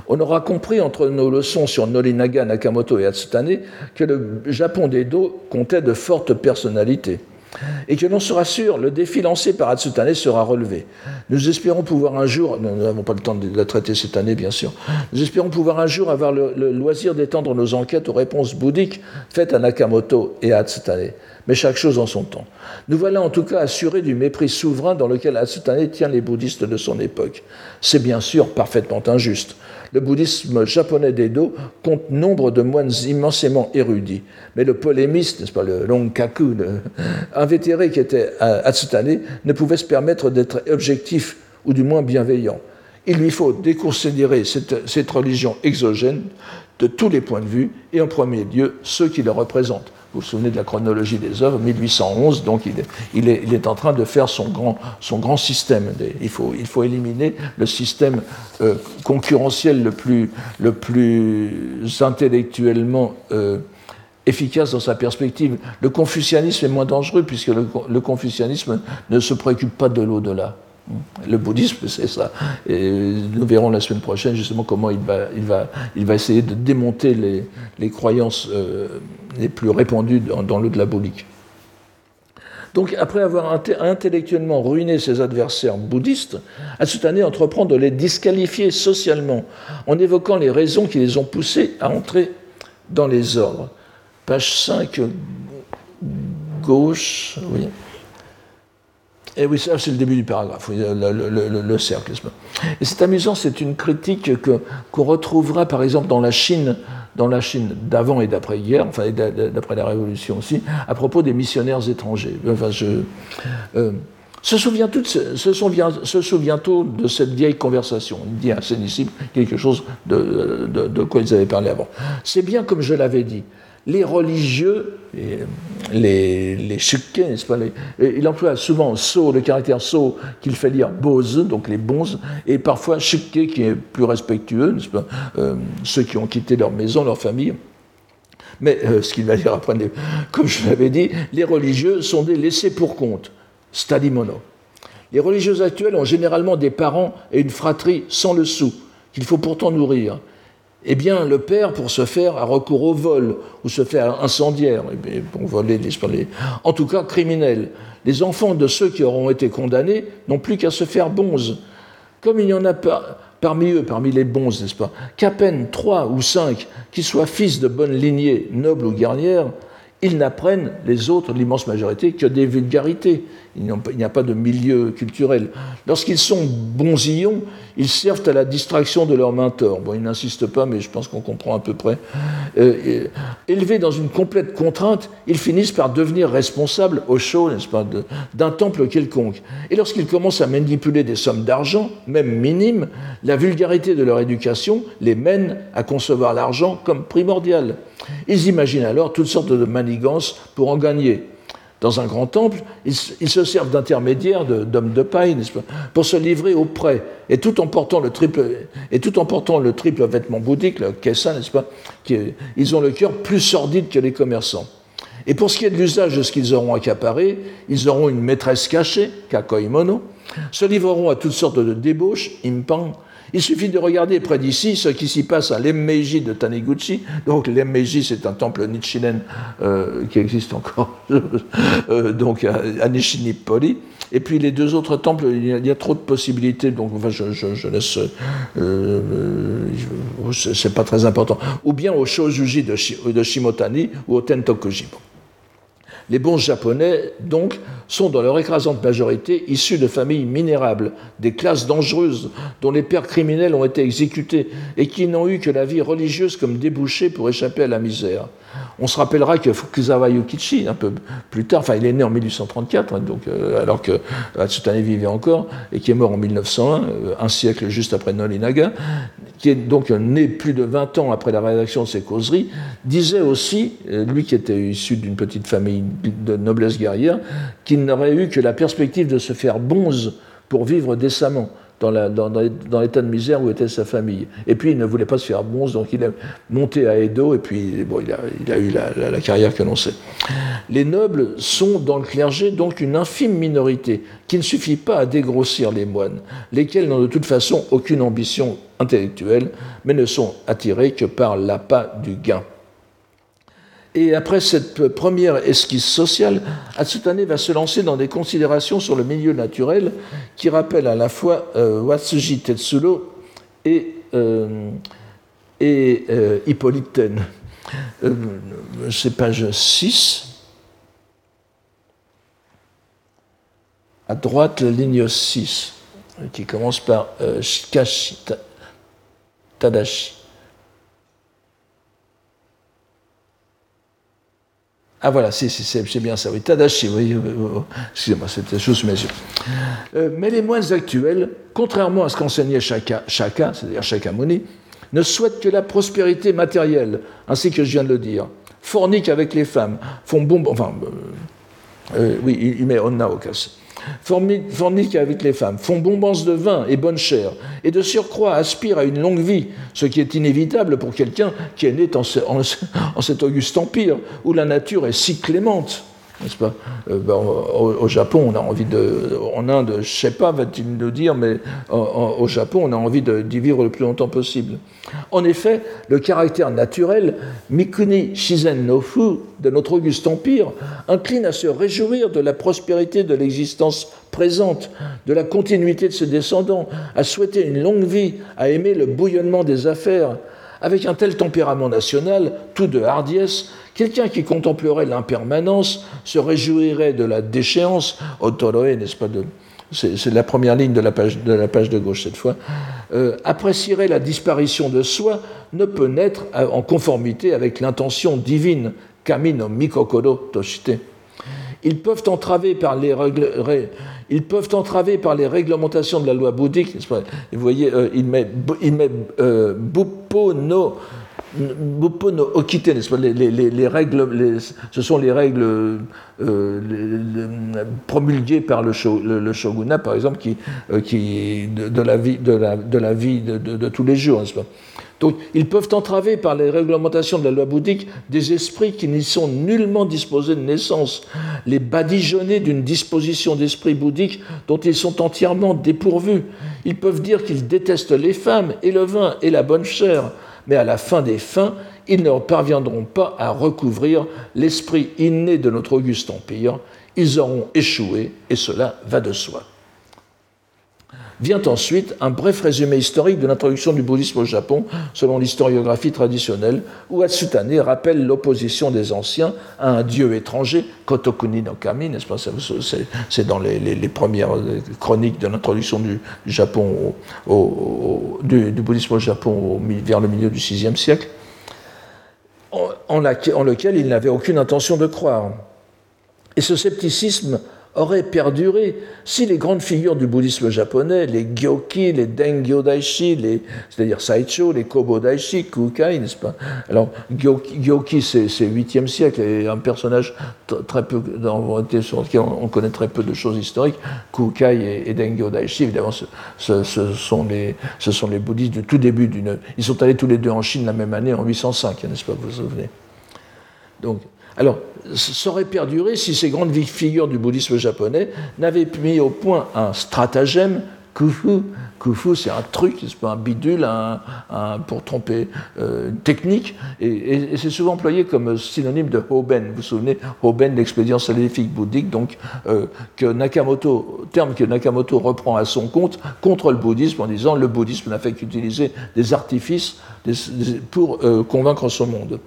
On aura compris entre nos leçons sur Norinaga, Nakamoto et Atsutane que le Japon d'Edo comptait de fortes personnalités et que l'on sera sûr, le défi lancé par Atsutane sera relevé. Nous espérons pouvoir un jour, nous n'avons pas le temps de la traiter cette année bien sûr, nous espérons pouvoir un jour avoir le, loisir d'étendre nos enquêtes aux réponses bouddhiques faites à Nakamoto et à Atsutane. Mais chaque chose en son temps. Nous voilà en tout cas assurés du mépris souverain dans lequel Atsutane tient les bouddhistes de son époque. C'est bien sûr parfaitement injuste le bouddhisme japonais d'Edo compte nombre de moines immensément érudits. Mais le polémiste, n'est-ce pas, le Longkaku, invétéré qui était à Atsutane, ne pouvait se permettre d'être objectif ou du moins bienveillant. Il lui faut déconsidérer cette, cette religion exogène de tous les points de vue, et en premier lieu ceux qui la représentent. Vous vous souvenez de la chronologie des œuvres, 1811, donc il est, en train de faire son grand, son grand système. Il faut, il faut éliminer le système euh, concurrentiel le plus, le plus intellectuellement euh, efficace dans sa perspective. Le confucianisme est moins dangereux puisque le confucianisme ne se préoccupe pas de l'au-delà. Le bouddhisme, c'est ça. Et nous verrons la semaine prochaine justement comment il va, essayer de démonter les, croyances euh, les plus répandues dans, le de la bouddhique. Donc, après avoir intellectuellement ruiné ses adversaires bouddhistes, Atsutane entreprend de les disqualifier socialement en évoquant les raisons qui les ont poussés à entrer dans les ordres. Page 5, gauche, oui. Et eh oui, ça c'est le début du paragraphe, le, cercle. Et c'est amusant, c'est une critique qu'on retrouvera par exemple dans la Chine, dans la Chine d'avant et d'après-guerre, enfin d'après la Révolution aussi, à propos des missionnaires étrangers. Enfin, je, euh, se souvient tout se, souvient, se souvient de cette vieille conversation? Il dit à Sénissime quelque chose de, de quoi ils avaient parlé avant. C'est bien comme je l'avais dit les religieux, les, les n'est-ce pas Il emploie souvent so, le caractère so qu'il fait lire bose, donc les bons, et parfois shukke qui est plus respectueux, n'est-ce pas euh, Ceux qui ont quitté leur maison, leur famille. Mais euh, ce qu'il va dire après, comme je l'avais dit, les religieux sont des laissés pour compte, stadimono. Les religieux actuels ont généralement des parents et une fratrie sans le sou, qu'il faut pourtant nourrir eh bien, le père, pour se faire, a recours au vol ou se faire incendiaire, pour voler, en tout cas criminel. Les enfants de ceux qui auront été condamnés n'ont plus qu'à se faire bonzes. Comme il n'y en a pas parmi eux, parmi les bons, n'est-ce pas, qu'à peine trois ou cinq qui soient fils de bonne lignée, nobles ou guerrières, ils n'apprennent, les autres, l'immense majorité, que des vulgarités. Il n'y a pas de milieu culturel. Lorsqu'ils sont bonzillons, ils servent à la distraction de leur mentor. Bon, ils n'insistent pas, mais je pense qu'on comprend à peu près. Euh, élevés dans une complète contrainte, ils finissent par devenir responsables au show, n'est-ce pas, d'un temple quelconque. Et lorsqu'ils commencent à manipuler des sommes d'argent, même minimes, la vulgarité de leur éducation les mène à concevoir l'argent comme primordial. Ils imaginent alors toutes sortes de manigances pour en gagner. Dans un grand temple, ils, se servent d'intermédiaires, d'hommes de, paille, pour se livrer au prêt, et tout en portant le triple, et tout en vêtement bouddhique, le kessa, n'est-ce pas Ils ont le cœur plus sordide que les commerçants. Et pour ce qui est de l'usage de ce qu'ils auront accaparé, ils auront une maîtresse cachée, kakoimono, se livreront à toutes sortes de débauches, impang, il suffit de regarder près d'ici ce qui s'y passe à l'Emmeiji de Taniguchi. Donc l'Emmeiji, c'est un temple nichiren euh, qui existe encore, euh, donc à, Nishinipoli. Et puis les deux autres temples, il y a, trop de possibilités, donc enfin, je, je, laisse. Euh, c'est pas très important. Ou bien au Shojuji de, de Shimotani ou au Tentokuji. Les bons japonais, donc, sont dans leur écrasante majorité issus de familles minérables, des classes dangereuses dont les pères criminels ont été exécutés et qui n'ont eu que la vie religieuse comme débouché pour échapper à la misère. On se rappellera que Fukuzawa Yukichi, un peu plus tard, enfin il est né en 1834, hein, donc, euh, alors que Hatsutane vivait encore, et qui est mort en 1901, euh, un siècle juste après Nolinaga, qui est donc né plus de 20 ans après la rédaction de ses causeries, disait aussi, euh, lui qui était issu d'une petite famille de noblesse guerrière, qu'il n'aurait eu que la perspective de se faire bonze pour vivre décemment dans, l'état de misère où était sa famille. Et puis il ne voulait pas se faire bonze, donc il est monté à Edo, et puis bon, il, a, eu la, carrière que l'on sait. Les nobles sont dans le clergé donc une infime minorité, qui ne suffit pas à dégrossir les moines, lesquels n'ont de toute façon aucune ambition intellectuelle, mais ne sont attirés que par l'appât du gain. Et après cette première esquisse sociale, Atsutane va se lancer dans des considérations sur le milieu naturel qui rappellent à la fois euh, Watsuji Tetsuro et, euh, euh, Hippolyten. Euh, C'est page 6. À droite, la ligne 6, qui commence par Shikashi Tadashi. Ah voilà, c'est bien ça, oui. Tadashi, oui. Excusez-moi, c'était chose mes yeux. Euh, mais les moines actuels, contrairement à ce qu'enseignait Shaka, Shaka c'est-à-dire Shakyamuni, ne souhaitent que la prospérité matérielle, ainsi que je viens de le dire. Forniquent avec les femmes, font bon. Enfin, euh, euh, oui, il met onna au cas forniquent avec les femmes, font bombance de vin et bonne chair, et de surcroît aspirent à une longue vie, ce qui est inévitable pour quelqu'un qui est né en, cet auguste empire, où la nature est si clémente n'est-ce pas? Euh, ben, au, Japon, on a envie de. En Inde, je ne sais pas, va-t-il nous dire, mais au Japon, on a envie d'y vivre le plus longtemps possible. En effet, le caractère naturel, Mikuni Shizen no Fu, de notre auguste empire, incline à se réjouir de la prospérité de l'existence présente, de la continuité de ses descendants, à souhaiter une longue vie, à aimer le bouillonnement des affaires. Avec un tel tempérament national, tout de hardiesse, Quelqu'un qui contemplerait l'impermanence se réjouirait de la déchéance, n'est-ce pas c'est la première ligne de la page de, gauche cette fois, euh, apprécierait la disparition de soi, ne peut naître en conformité avec l'intention divine, kamino toshite. Ils peuvent entraver par les règles, réglementations de la loi bouddhique. Vous voyez, euh, il met, il met euh, no Okite, les, les, les, règles, ce sont les règles euh, promulguées par le, shogunat, par exemple, euh, de, la vie, de, de, tous les jours, pas. Donc, ils peuvent entraver par les réglementations de la loi bouddhique des esprits qui n'y sont nullement disposés de naissance, les badigeonner d'une disposition d'esprit bouddhique dont ils sont entièrement dépourvus. Ils peuvent dire qu'ils détestent les femmes et le vin et la bonne chair, mais à la fin des fins, ils ne parviendront pas à recouvrir l'esprit inné de notre auguste empire. Ils auront échoué, et cela va de soi. Vient ensuite un bref résumé historique de l'introduction du bouddhisme au Japon, selon l'historiographie traditionnelle, où Atsutane rappelle l'opposition des anciens à un dieu étranger, Kotokuni no Kami, n'est-ce pas? C'est dans les, premières chroniques de l'introduction du, du, bouddhisme au Japon vers le milieu du VIe siècle, en lequel il n'avait aucune intention de croire. Et ce scepticisme aurait perduré si les grandes figures du bouddhisme japonais, les Gyoki, les Dengyo Daishi, c'est-à-dire Saicho, les Kobo Daishi, Kukai, n'est-ce pas? Alors, Gyoki, c'est 8e siècle, et un personnage très peu, sur lequel on connaît très peu de choses historiques. Kukai et, Dengyo Daishi, évidemment, ce, sont les, ce sont les bouddhistes du tout début d'une. Ils sont allés tous les deux en Chine la même année, en 805, n'est-ce pas Vous vous souvenez? Donc, Alors, ça aurait perduré si ces grandes figures du bouddhisme japonais n'avaient mis au point un stratagème Kufu, Kufu c'est un truc, c'est pas un bidule pour tromper euh, une technique, et, c'est souvent employé comme synonyme de Hoben. Vous vous souvenez, Hoben, l'expédient salafiste bouddhique, donc euh, Nakamoto, terme que Nakamoto reprend à son compte contre le bouddhisme en disant le bouddhisme n'a fait qu'utiliser des artifices pour euh, convaincre son monde.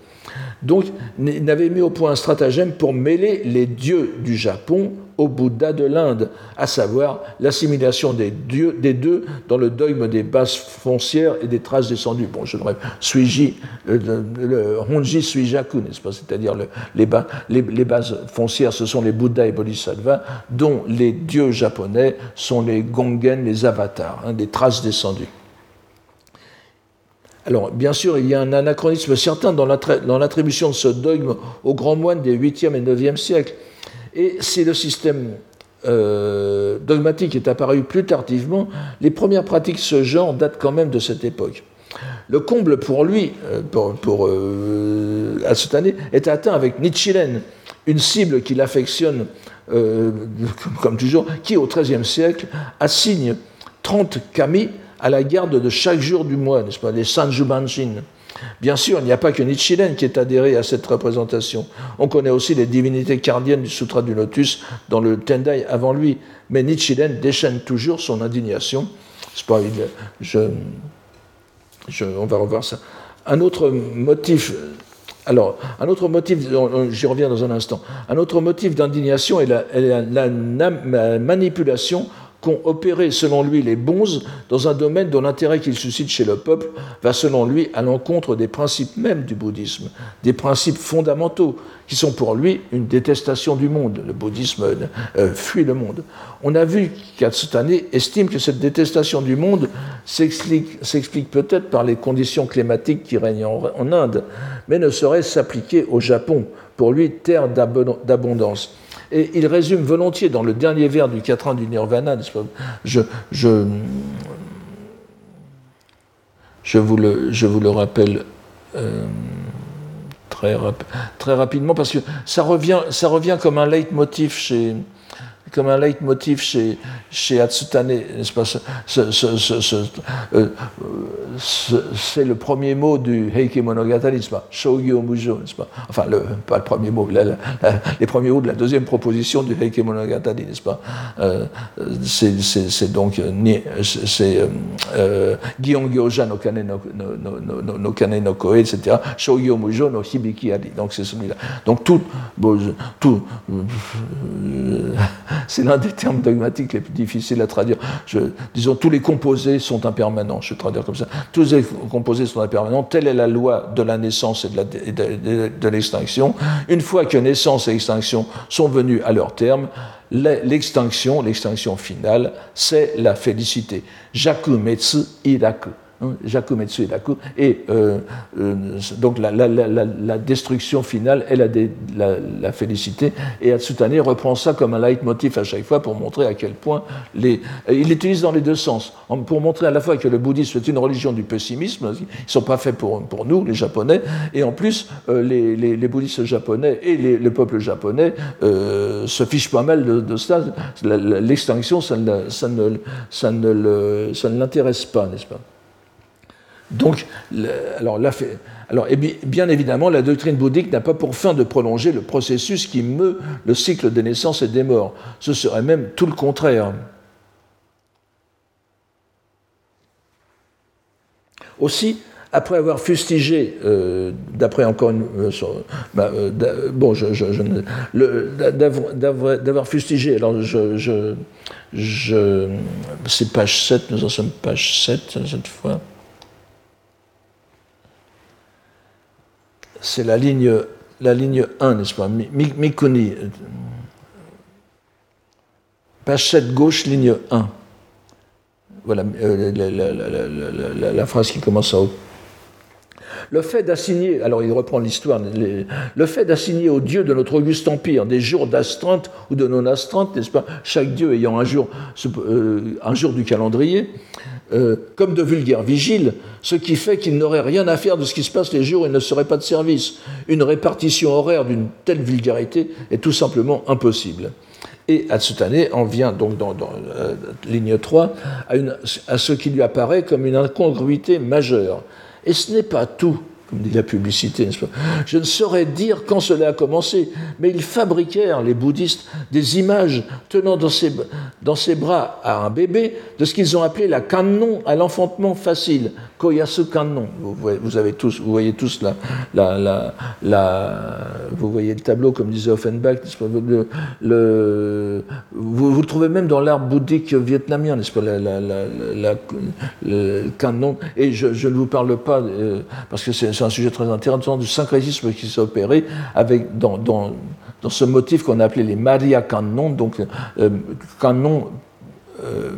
Donc, il n'avait mis au point un stratagème pour mêler les dieux du Japon au Bouddha de l'Inde, à savoir l'assimilation des, des deux dans le dogme des bases foncières et des traces descendues. Bon, je rêve, Suiji, le, le, Honji Suijaku, n'est-ce pas C'est-à-dire les, les, bases foncières, ce sont les Bouddhas et Bodhisattvas, dont les dieux japonais sont les Gongen, les avatars, hein, des traces descendues. Alors, bien sûr, il y a un anachronisme certain dans l'attribution de ce dogme aux grands moines des 8e et 9e siècles. Et si le système euh, dogmatique est apparu plus tardivement, les premières pratiques de ce genre datent quand même de cette époque. Le comble pour lui, euh, pour, euh, à cette année, est atteint avec Nichiren, une cible qu'il affectionne, comme toujours, qui au XIIIe siècle assigne 30 kami à la garde de chaque jour du mois, n'est-ce pas, les Sanjubanshin. Bien sûr, il n'y a pas que Nichiren qui est adhéré à cette représentation. On connaît aussi les divinités cardiennes du Sutra du Lotus dans le Tendai avant lui, mais Nichiren déchaîne toujours son indignation. Pas, je, on va revoir ça. Un autre motif alors, un autre motif, j'y reviens dans un instant, un autre motif d'indignation est la, manipulation qu'ont opéré, selon lui, les bons dans un domaine dont l'intérêt qu'ils suscitent chez le peuple va, selon lui, à l'encontre des principes mêmes du bouddhisme, des principes fondamentaux, qui sont pour lui une détestation du monde. Le bouddhisme euh, fuit le monde. On a vu qu'Atsutane estime que cette détestation du monde s'explique peut-être par les conditions climatiques qui règnent en Inde, mais ne saurait s'appliquer au Japon, pour lui terre d'abondance. Et il résume volontiers dans le dernier vers du quatrain du Nirvana, je, je, je, vous le, je vous le rappelle euh, très, très rapidement, parce que ça revient, ça revient comme un leitmotiv chez, comme un leitmotiv chez, chez Atsutane, n'est-ce pas? Euh, C'est le premier mot du Heike Monogatari, n'est-ce pas? Shogyo Mujo, n'est-ce pas? Enfin, le, pas le premier mot, les premiers mots de la deuxième proposition du Heike Monogatari, n'est-ce pas? Euh, C'est donc c'est euh, no Kane no, Koe, etc. Shogyo Mujo no Hibiki. Donc c'est celui-là. Donc tout, tout c'est l'un des termes dogmatiques les plus difficiles à traduire. disons, tous les composés sont impermanents, je vais traduire comme ça. Tous les composés sont impermanents. Telle est la loi de la naissance et de l'extinction. Une fois que naissance et extinction sont venus à leur terme, l'extinction, l'extinction finale, c'est la félicité. Jaku metsu iraku. Hein, Jakumetsu et euh, euh, donc la, destruction finale est la, félicité. Et Atsutane reprend ça comme un leitmotiv à chaque fois pour montrer à quel point les. Il l'utilise dans les deux sens, pour montrer à la fois que le bouddhisme est une religion du pessimisme, ils ne sont pas faits pour, pour nous, les Japonais, et en plus, euh, les, bouddhistes japonais et le peuple japonais se fichent pas mal de, ça. L'extinction, ça ne, ça ne, ça ne l'intéresse pas, n'est-ce pas? Donc, alors, alors bien évidemment, la doctrine bouddhique n'a pas pour fin de prolonger le processus qui meut le cycle des naissances et des morts. Ce serait même tout le contraire. Aussi, après avoir fustigé, euh, d'après encore une, euh, bah, euh, bon, je, d'avoir fustigé, alors je, je, je c'est page 7, nous en sommes page 7 cette fois. C'est la ligne, la ligne 1, n'est-ce pas? Mikuni. 7 gauche, ligne 1. Voilà euh, la, phrase qui commence en haut. Le fait d'assigner, alors il reprend l'histoire, le fait d'assigner au Dieu de notre auguste empire des jours d'astreinte ou de non-astreinte, n'est-ce pas, chaque Dieu ayant un jour, euh, un jour du calendrier, euh, comme de vulgaires vigiles, ce qui fait qu'ils n'auraient rien à faire de ce qui se passe les jours où ils ne seraient pas de service. Une répartition horaire d'une telle vulgarité est tout simplement impossible. Et à cette année, on vient donc dans, euh, ligne 3 à, à ce qui lui apparaît comme une incongruité majeure. Et ce n'est pas tout comme dit la publicité, n'est-ce pas? Je ne saurais dire quand cela a commencé, mais ils fabriquèrent, les bouddhistes, des images tenant dans ses, dans ses bras à un bébé de ce qu'ils ont appelé la kannon à l'enfantement facile, koyasu kannon. Vous, vous, avez tous, vous voyez tous la, la, la, vous voyez le tableau, comme disait Offenbach, vous, vous, le trouvez même dans l'art bouddhique vietnamien, n'est-ce pas, le kannon. Et je, je, ne vous parle pas, euh, parce que c'est c'est un sujet très intéressant du syncrétisme qui s'est opéré avec, dans, ce motif qu'on appelait les Maria Canon, donc euh, Canon, euh,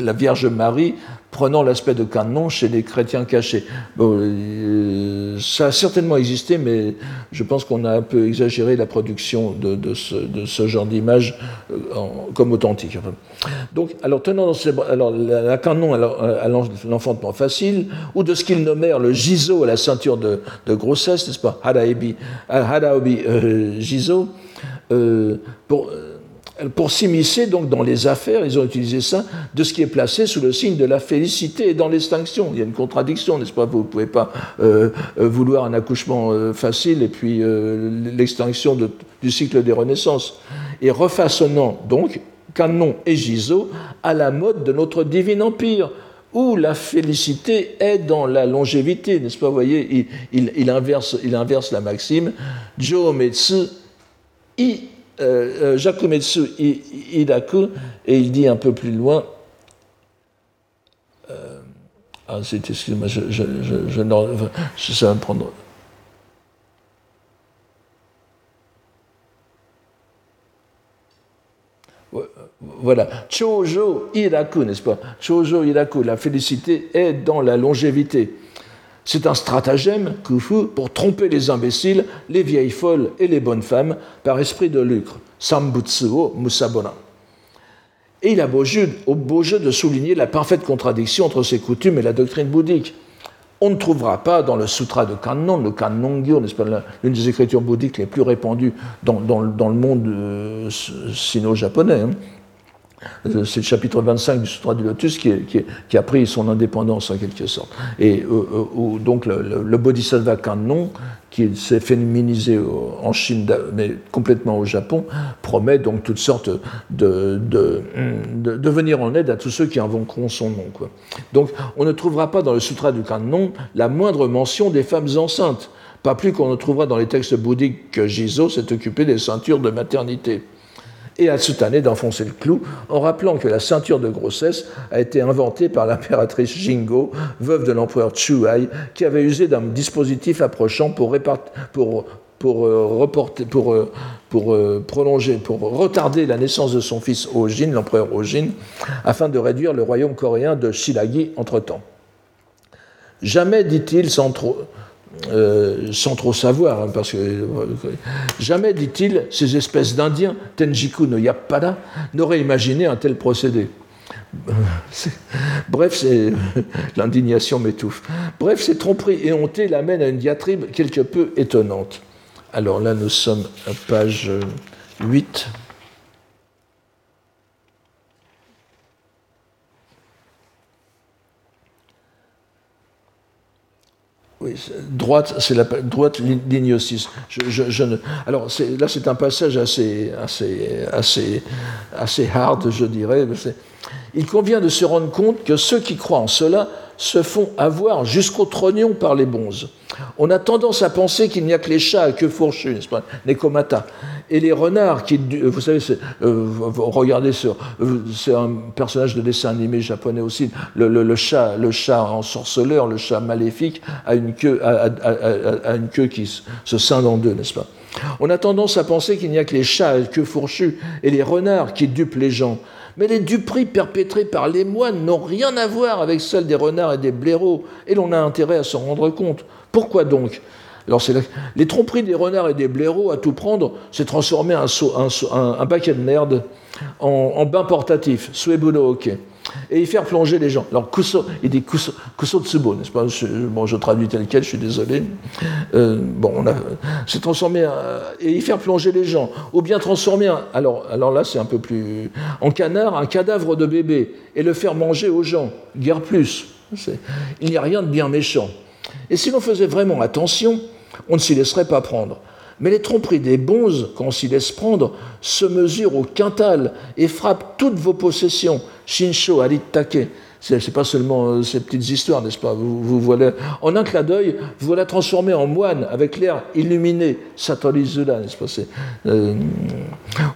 la, Vierge Marie prenant l'aspect de canon chez les chrétiens cachés. Bon, euh, ça a certainement existé, mais je pense qu'on a un peu exagéré la production de, ce, genre d'image euh, comme authentique. Donc, alors, tenant dans ses alors, la, canon à l'enfantement facile, ou de ce qu'ils nommèrent le giso à la ceinture de, grossesse, n'est-ce pas? Euh, giso, euh, pour pour s'immiscer donc dans les affaires, ils ont utilisé ça, de ce qui est placé sous le signe de la félicité et dans l'extinction. Il y a une contradiction, n'est-ce pas? Vous ne pouvez pas euh, euh, vouloir un accouchement euh, facile et puis l'extinction du cycle des renaissances. Et refaçonnant donc Canon et Giso à la mode de notre divin empire, où la félicité est dans la longévité, n'est-ce pas? Vous voyez, il, inverse, il inverse la maxime. Jo Metsu I euh, Jakumetsu Hidaku, et il dit un peu plus loin, euh, ah, c'est, excuse-moi, je, je, je, prendre. Voilà, Chojo Iraku, n'est-ce pas? Chojo Iraku, la félicité est dans la longévité. C'est un stratagème, Kufu, pour tromper les imbéciles, les vieilles folles et les bonnes femmes par esprit de lucre. Sambutsuo Musabona. Et il a beau jeu, au beau jeu de souligner la parfaite contradiction entre ses coutumes et la doctrine bouddhique. On ne trouvera pas dans le Sutra de Kannon, le Kannongyo, l'une des écritures bouddhiques les plus répandues dans, le monde euh, sino-japonais, hein, c'est le chapitre 25 du Sutra du Lotus qui, a pris son indépendance en quelque sorte. Et euh, euh, donc le, Bodhisattva Kannon, qui s'est féminisé en Chine, mais complètement au Japon, promet donc toutes sortes de, de, venir en aide à tous ceux qui invoqueront son nom. Donc on ne trouvera pas dans le Sutra du Kannon la moindre mention des femmes enceintes, pas plus qu'on ne trouvera dans les textes bouddhiques que Jizo s'est occupé des ceintures de maternité et a soutané d'enfoncer le clou en rappelant que la ceinture de grossesse a été inventée par l'impératrice Jingo, veuve de l'empereur Chuai, qui avait usé d'un dispositif approchant pour, euh, euh, euh, prolonger, pour retarder la naissance de son fils Ojin, l'empereur Ojin, afin de réduire le royaume coréen de Shilagi entre-temps. Jamais, dit-il, sans trop, euh, sans trop savoir, hein, parce que euh, jamais, dit-il, ces espèces d'Indiens, Tenjiku no Yappada, n'auraient imaginé un tel procédé. Bref, l'indignation m'étouffe. Bref, ces tromperies éhontées l'amènent à une diatribe quelque peu étonnante. Alors là, nous sommes à page 8. Oui, droite, c'est la droite ligne 6. Je, je, ne... Alors là, c'est un passage assez, assez, assez, assez hard, je dirais. Il convient de se rendre compte que ceux qui croient en cela se font avoir jusqu'au trognon par les bonzes. On a tendance à penser qu'il n'y a que les chats à queue fourchue, n'est-ce pas, Nekomata, et les renards qui, vous savez, euh, regardez, euh, c'est un personnage de dessin animé japonais aussi, le, chat, le chat ensorceleur, le chat maléfique, a une queue, a, une queue qui se scinde en deux, n'est-ce pas On a tendance à penser qu'il n'y a que les chats à queue fourchue et les renards qui dupent les gens. Mais les duperies perpétrées par les moines n'ont rien à voir avec celles des renards et des blaireaux, et l'on a intérêt à s'en rendre compte. Pourquoi donc? Alors, les tromperies des renards et des blaireaux, à tout prendre, c'est transformer un, un, un, paquet de merde en, bain portatif, suebuno hockey. Et y faire plonger les gens. Alors, kuso, il dit kuso, kusotsubo, n'est-ce pas Bon, je traduis tel quel, je suis désolé. Euh, bon, on a, c'est transformé et y faire plonger les gens, ou bien transformer, alors, alors là, c'est un peu plus en canard, un cadavre de bébé et le faire manger aux gens, guère plus. Il n'y a rien de bien méchant. Et si l'on faisait vraiment attention, on ne s'y laisserait pas prendre. Mais les tromperies des bonzes, quand on s'y laisse prendre, se mesurent au quintal et frappent toutes vos possessions. Shinsho aritake. C'est pas seulement euh, ces petites histoires, n'est-ce pas? Vous, voilà, En un clin d'œil, vous voilà transformé en moine avec l'air illuminé, Satorizula, n'est-ce pas? Euh,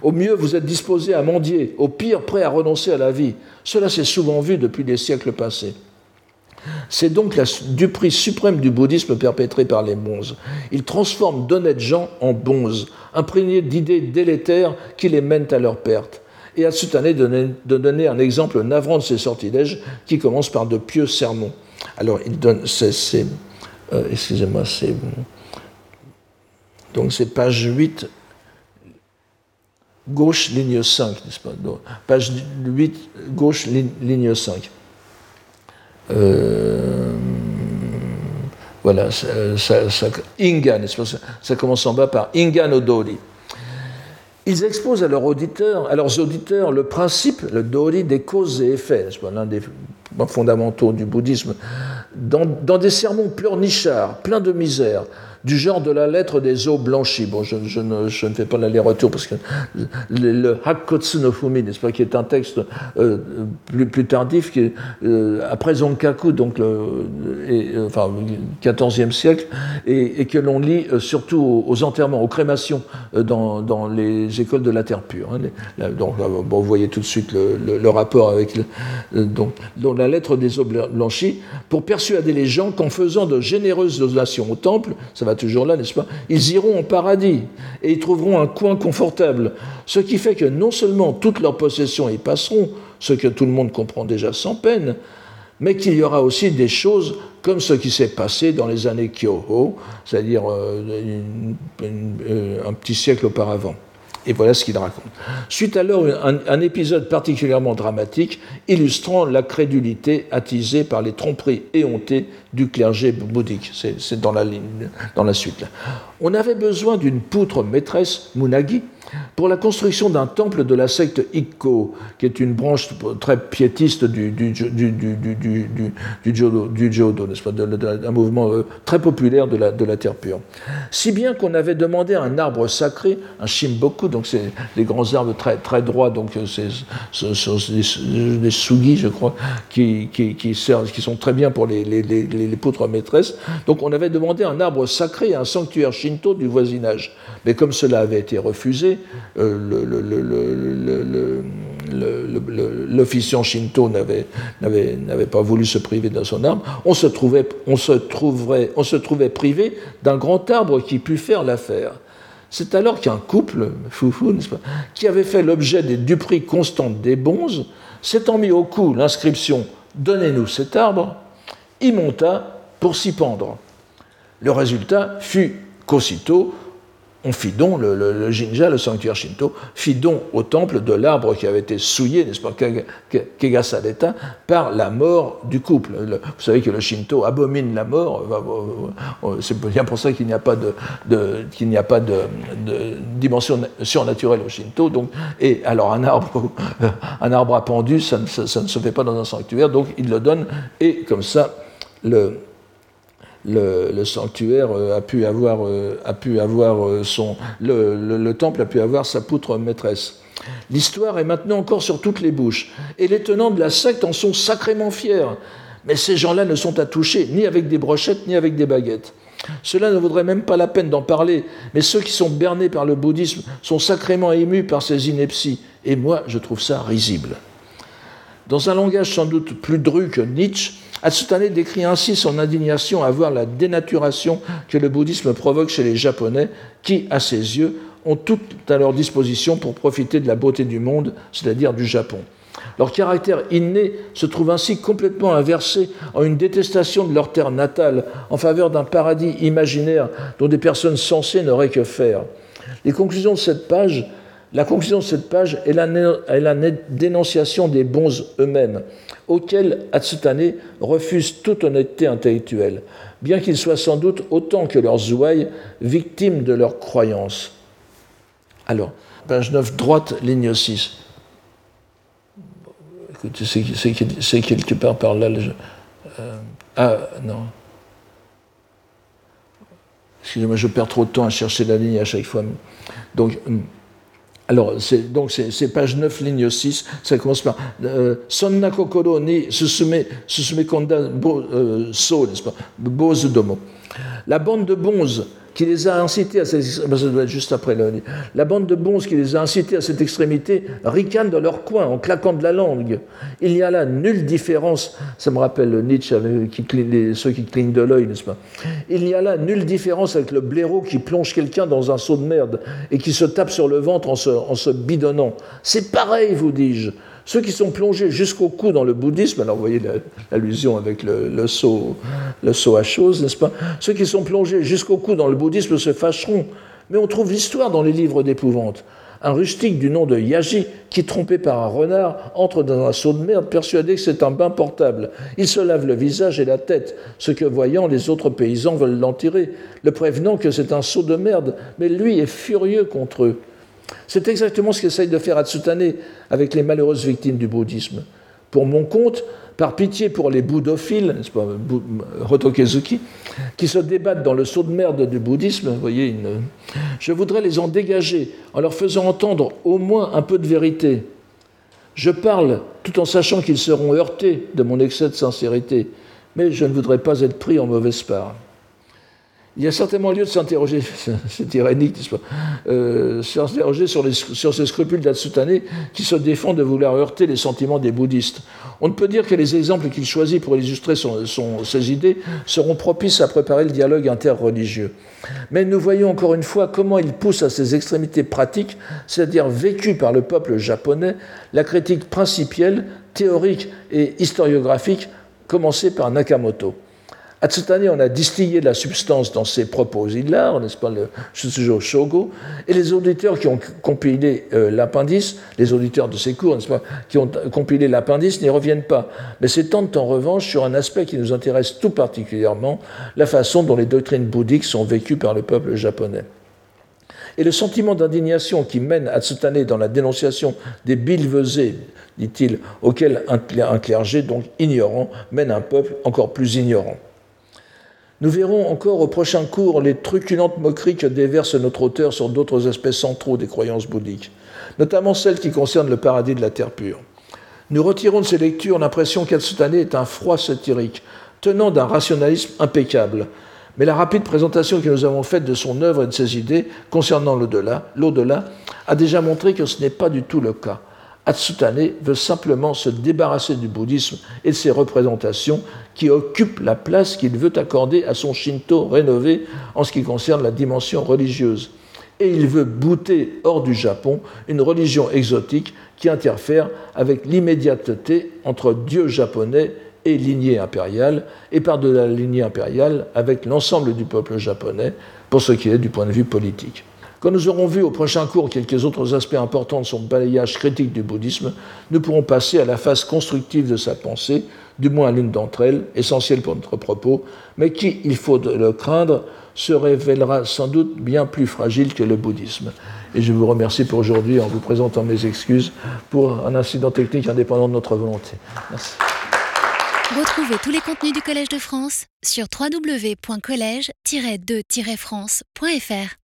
Au mieux, vous êtes disposé à mendier, au pire, prêt à renoncer à la vie. Cela s'est souvent vu depuis les siècles passés. C'est donc la, du prix suprême du bouddhisme perpétré par les bonzes. Ils transforment d'honnêtes gens en bonzes, imprégnés d'idées délétères qui les mènent à leur perte. Et à année de donner un exemple navrant de ces sortilèges qui commence par de pieux sermons. Alors, il donne, euh, excusez-moi, c'est, donc c'est page 8, gauche, ligne 5, n'est-ce pas? Page 8, gauche, ligne 5. Euh, voilà, ça, ça, ça commence en bas par Inga no Dori. Ils exposent à leurs auditeurs, à leurs auditeurs le principe, le Dori, des causes et effets, l'un des fondamentaux du bouddhisme, dans, dans des sermons pleurnichards, pleins de misère, du genre de la lettre des eaux blanchies. Bon, je, ne, je ne, fais pas l'aller-retour parce que le, le Hakkotsu no Fumi, n'est-ce pas, qui est un texte euh, plus, tardif, qui euh, après Zonkaku, donc le, euh, enfin, 14e siècle, et, que l'on lit surtout aux, enterrements, aux crémations dans, dans, les écoles de la terre pure. Hein, donc, bon, vous voyez tout de suite le, le rapport avec donc, donc, la lettre des eaux blanchies pour persuader les gens qu'en faisant de généreuses donations au temple, ça toujours là, n'est-ce pas Ils iront au paradis et ils trouveront un coin confortable. Ce qui fait que non seulement toutes leurs possessions y passeront, ce que tout le monde comprend déjà sans peine, mais qu'il y aura aussi des choses comme ce qui s'est passé dans les années Kyoho, c'est-à-dire euh, euh, un petit siècle auparavant. Et voilà ce qu'il raconte. Suite alors un, un, épisode particulièrement dramatique illustrant la crédulité attisée par les tromperies éhontées du clergé bouddhique. C'est dans la, suite. On avait besoin d'une poutre maîtresse, Munagi, pour la construction d'un temple de la secte Ikko, qui est une branche très piétiste du, Jodo, n'est-ce pas, un mouvement euh, très populaire de la, de terre pure. Si bien qu'on avait demandé un arbre sacré, un shimboku, donc c'est les grands arbres très, droits, donc euh, c'est des, sugi, je crois, qui, servent, qui sont très bien pour les, les poutres maîtresses. Donc on avait demandé un arbre sacré, un sanctuaire shinto du voisinage. Mais comme cela avait été refusé, l'officiant Shinto n'avait pas voulu se priver de son arbre, on se, trouvait, on se, trouverait, on se trouvait privé d'un grand arbre qui put faire l'affaire. C'est alors qu'un couple, foufou, pas, qui avait fait l'objet des duperies constantes des bonzes, s'étant mis au cou l'inscription Donnez-nous cet arbre, y monta pour s'y pendre. Le résultat fut qu'aussitôt on fit don, le, Jinja, le sanctuaire Shinto, fit don au temple de l'arbre qui avait été souillé, n'est-ce pas, Kegasadeta, par la mort du couple. vous savez que le Shinto abomine la mort, c'est bien pour ça qu'il n'y a pas de, a pas de, dimension surnaturelle au Shinto. Donc, et alors un arbre, un arbre appendu, ça, ça ne se fait pas dans un sanctuaire, donc il le donne, et comme ça, le, le, sanctuaire euh, a pu avoir, euh, a pu avoir euh, son, le, temple a pu avoir sa poutre maîtresse. L'histoire est maintenant encore sur toutes les bouches, et les tenants de la secte en sont sacrément fiers. Mais ces gens-là ne sont à toucher ni avec des brochettes ni avec des baguettes. Cela ne vaudrait même pas la peine d'en parler, mais ceux qui sont bernés par le bouddhisme sont sacrément émus par ces inepties, et moi je trouve ça risible. Dans un langage sans doute plus dru que Nietzsche, Atsutane décrit ainsi son indignation à voir la dénaturation que le bouddhisme provoque chez les Japonais, qui, à ses yeux, ont tout à leur disposition pour profiter de la beauté du monde, c'est-à-dire du Japon. Leur caractère inné se trouve ainsi complètement inversé en une détestation de leur terre natale en faveur d'un paradis imaginaire dont des personnes sensées n'auraient que faire. Les conclusions de cette page La conclusion de cette page est la, dénonciation des bons eux-mêmes, auxquels Atsutane refuse toute honnêteté intellectuelle, bien qu'ils soient sans doute autant que leurs ouailles victimes de leurs croyances. Alors, page 9, droite, ligne 6. C'est quelque part par là. Euh, ah, non. Excusez-moi, je perds trop de temps à chercher la ligne à chaque fois. Donc. Alors, c'est, donc c'est, page 9, ligne 6, ça commence par euh, Sonna kokoro ni susume, susume konda euh, so, n'est-ce pas? Bose domo. La bande de bonzes qui les a incités à cette extrémité, juste après la bande de bons qui les a incités à cette extrémité ricanent dans leur coin en claquant de la langue. Il n'y a là nulle différence, ça me rappelle Nietzsche avec qui, ceux qui clignent de l'œil, n'est-ce pas? Il n'y a là nulle différence avec le blaireau qui plonge quelqu'un dans un seau de merde et qui se tape sur le ventre en se bidonnant. C'est pareil, vous dis-je. Ceux qui sont plongés jusqu'au cou dans le bouddhisme, alors vous voyez l'allusion avec le, saut à chose, n'est-ce pas? Ceux qui sont plongés jusqu'au cou dans le bouddhisme se fâcheront. Mais on trouve l'histoire dans les livres d'épouvante. Un rustique du nom de Yaji, qui, trompé par un renard, entre dans un seau de merde, persuadé que c'est un bain portable. Il se lave le visage et la tête, ce que voyant les autres paysans veulent l'en tirer, le prévenant que c'est un seau de merde, mais lui est furieux contre eux. C'est exactement ce qu'essaye de faire Atsutane avec les malheureuses victimes du bouddhisme. Pour mon compte, par pitié pour les bouddhophiles, pas, qui se débattent dans le saut de merde du bouddhisme, voyez, je voudrais les en dégager en leur faisant entendre au moins un peu de vérité. Je parle tout en sachant qu'ils seront heurtés de mon excès de sincérité, mais je ne voudrais pas être pris en mauvaise part. Il y a certainement lieu de s'interroger, c'est irénique, n'est-ce euh, s'interroger sur, ces scrupules d'Atsutane qui se défendent de vouloir heurter les sentiments des bouddhistes. On ne peut dire que les exemples qu'il choisit pour illustrer ses idées seront propices à préparer le dialogue interreligieux. Mais nous voyons encore une fois comment il pousse à ses extrémités pratiques, c'est-à-dire vécues par le peuple japonais, la critique principielle, théorique et historiographique commencée par Nakamoto. Atsutane en a distillé la substance dans ses propos hilars, n'est-ce pas, le Shutsujo Shogo, et les auditeurs qui ont compilé euh, l'appendice, les auditeurs de ces cours, n'est-ce pas, qui ont compilé l'appendice n'y reviennent pas, mais s'étendent en revanche sur un aspect qui nous intéresse tout particulièrement, la façon dont les doctrines bouddhiques sont vécues par le peuple japonais. Et le sentiment d'indignation qui mène Atsutane dans la dénonciation des bilvesés, dit-il, auxquels un clergé, donc ignorant, mène un peuple encore plus ignorant. Nous verrons encore au prochain cours les truculentes moqueries que déverse notre auteur sur d'autres aspects centraux des croyances bouddhiques, notamment celles qui concernent le paradis de la terre pure. Nous retirons de ces lectures l'impression qu'Atsutane est un froid satirique, tenant d'un rationalisme impeccable. Mais la rapide présentation que nous avons faite de son œuvre et de ses idées concernant l'au-delà, l'au-delà, a déjà montré que ce n'est pas du tout le cas. Atsutane veut simplement se débarrasser du bouddhisme et de ses représentations qui occupent la place qu'il veut accorder à son Shinto rénové en ce qui concerne la dimension religieuse. Et il veut bouter hors du Japon une religion exotique qui interfère avec l'immédiateté entre Dieu japonais et lignée impériale, et par-delà la lignée impériale avec l'ensemble du peuple japonais, pour ce qui est du point de vue politique. Quand nous aurons vu au prochain cours quelques autres aspects importants de son balayage critique du bouddhisme, nous pourrons passer à la phase constructive de sa pensée, du moins l'une d'entre elles, essentielle pour notre propos, mais qui, il faut le craindre, se révélera sans doute bien plus fragile que le bouddhisme. Et je vous remercie pour aujourd'hui en vous présentant mes excuses pour un incident technique indépendant de notre volonté. Merci. Retrouvez tous les contenus du Collège de France sur www.colège-2-france.fr.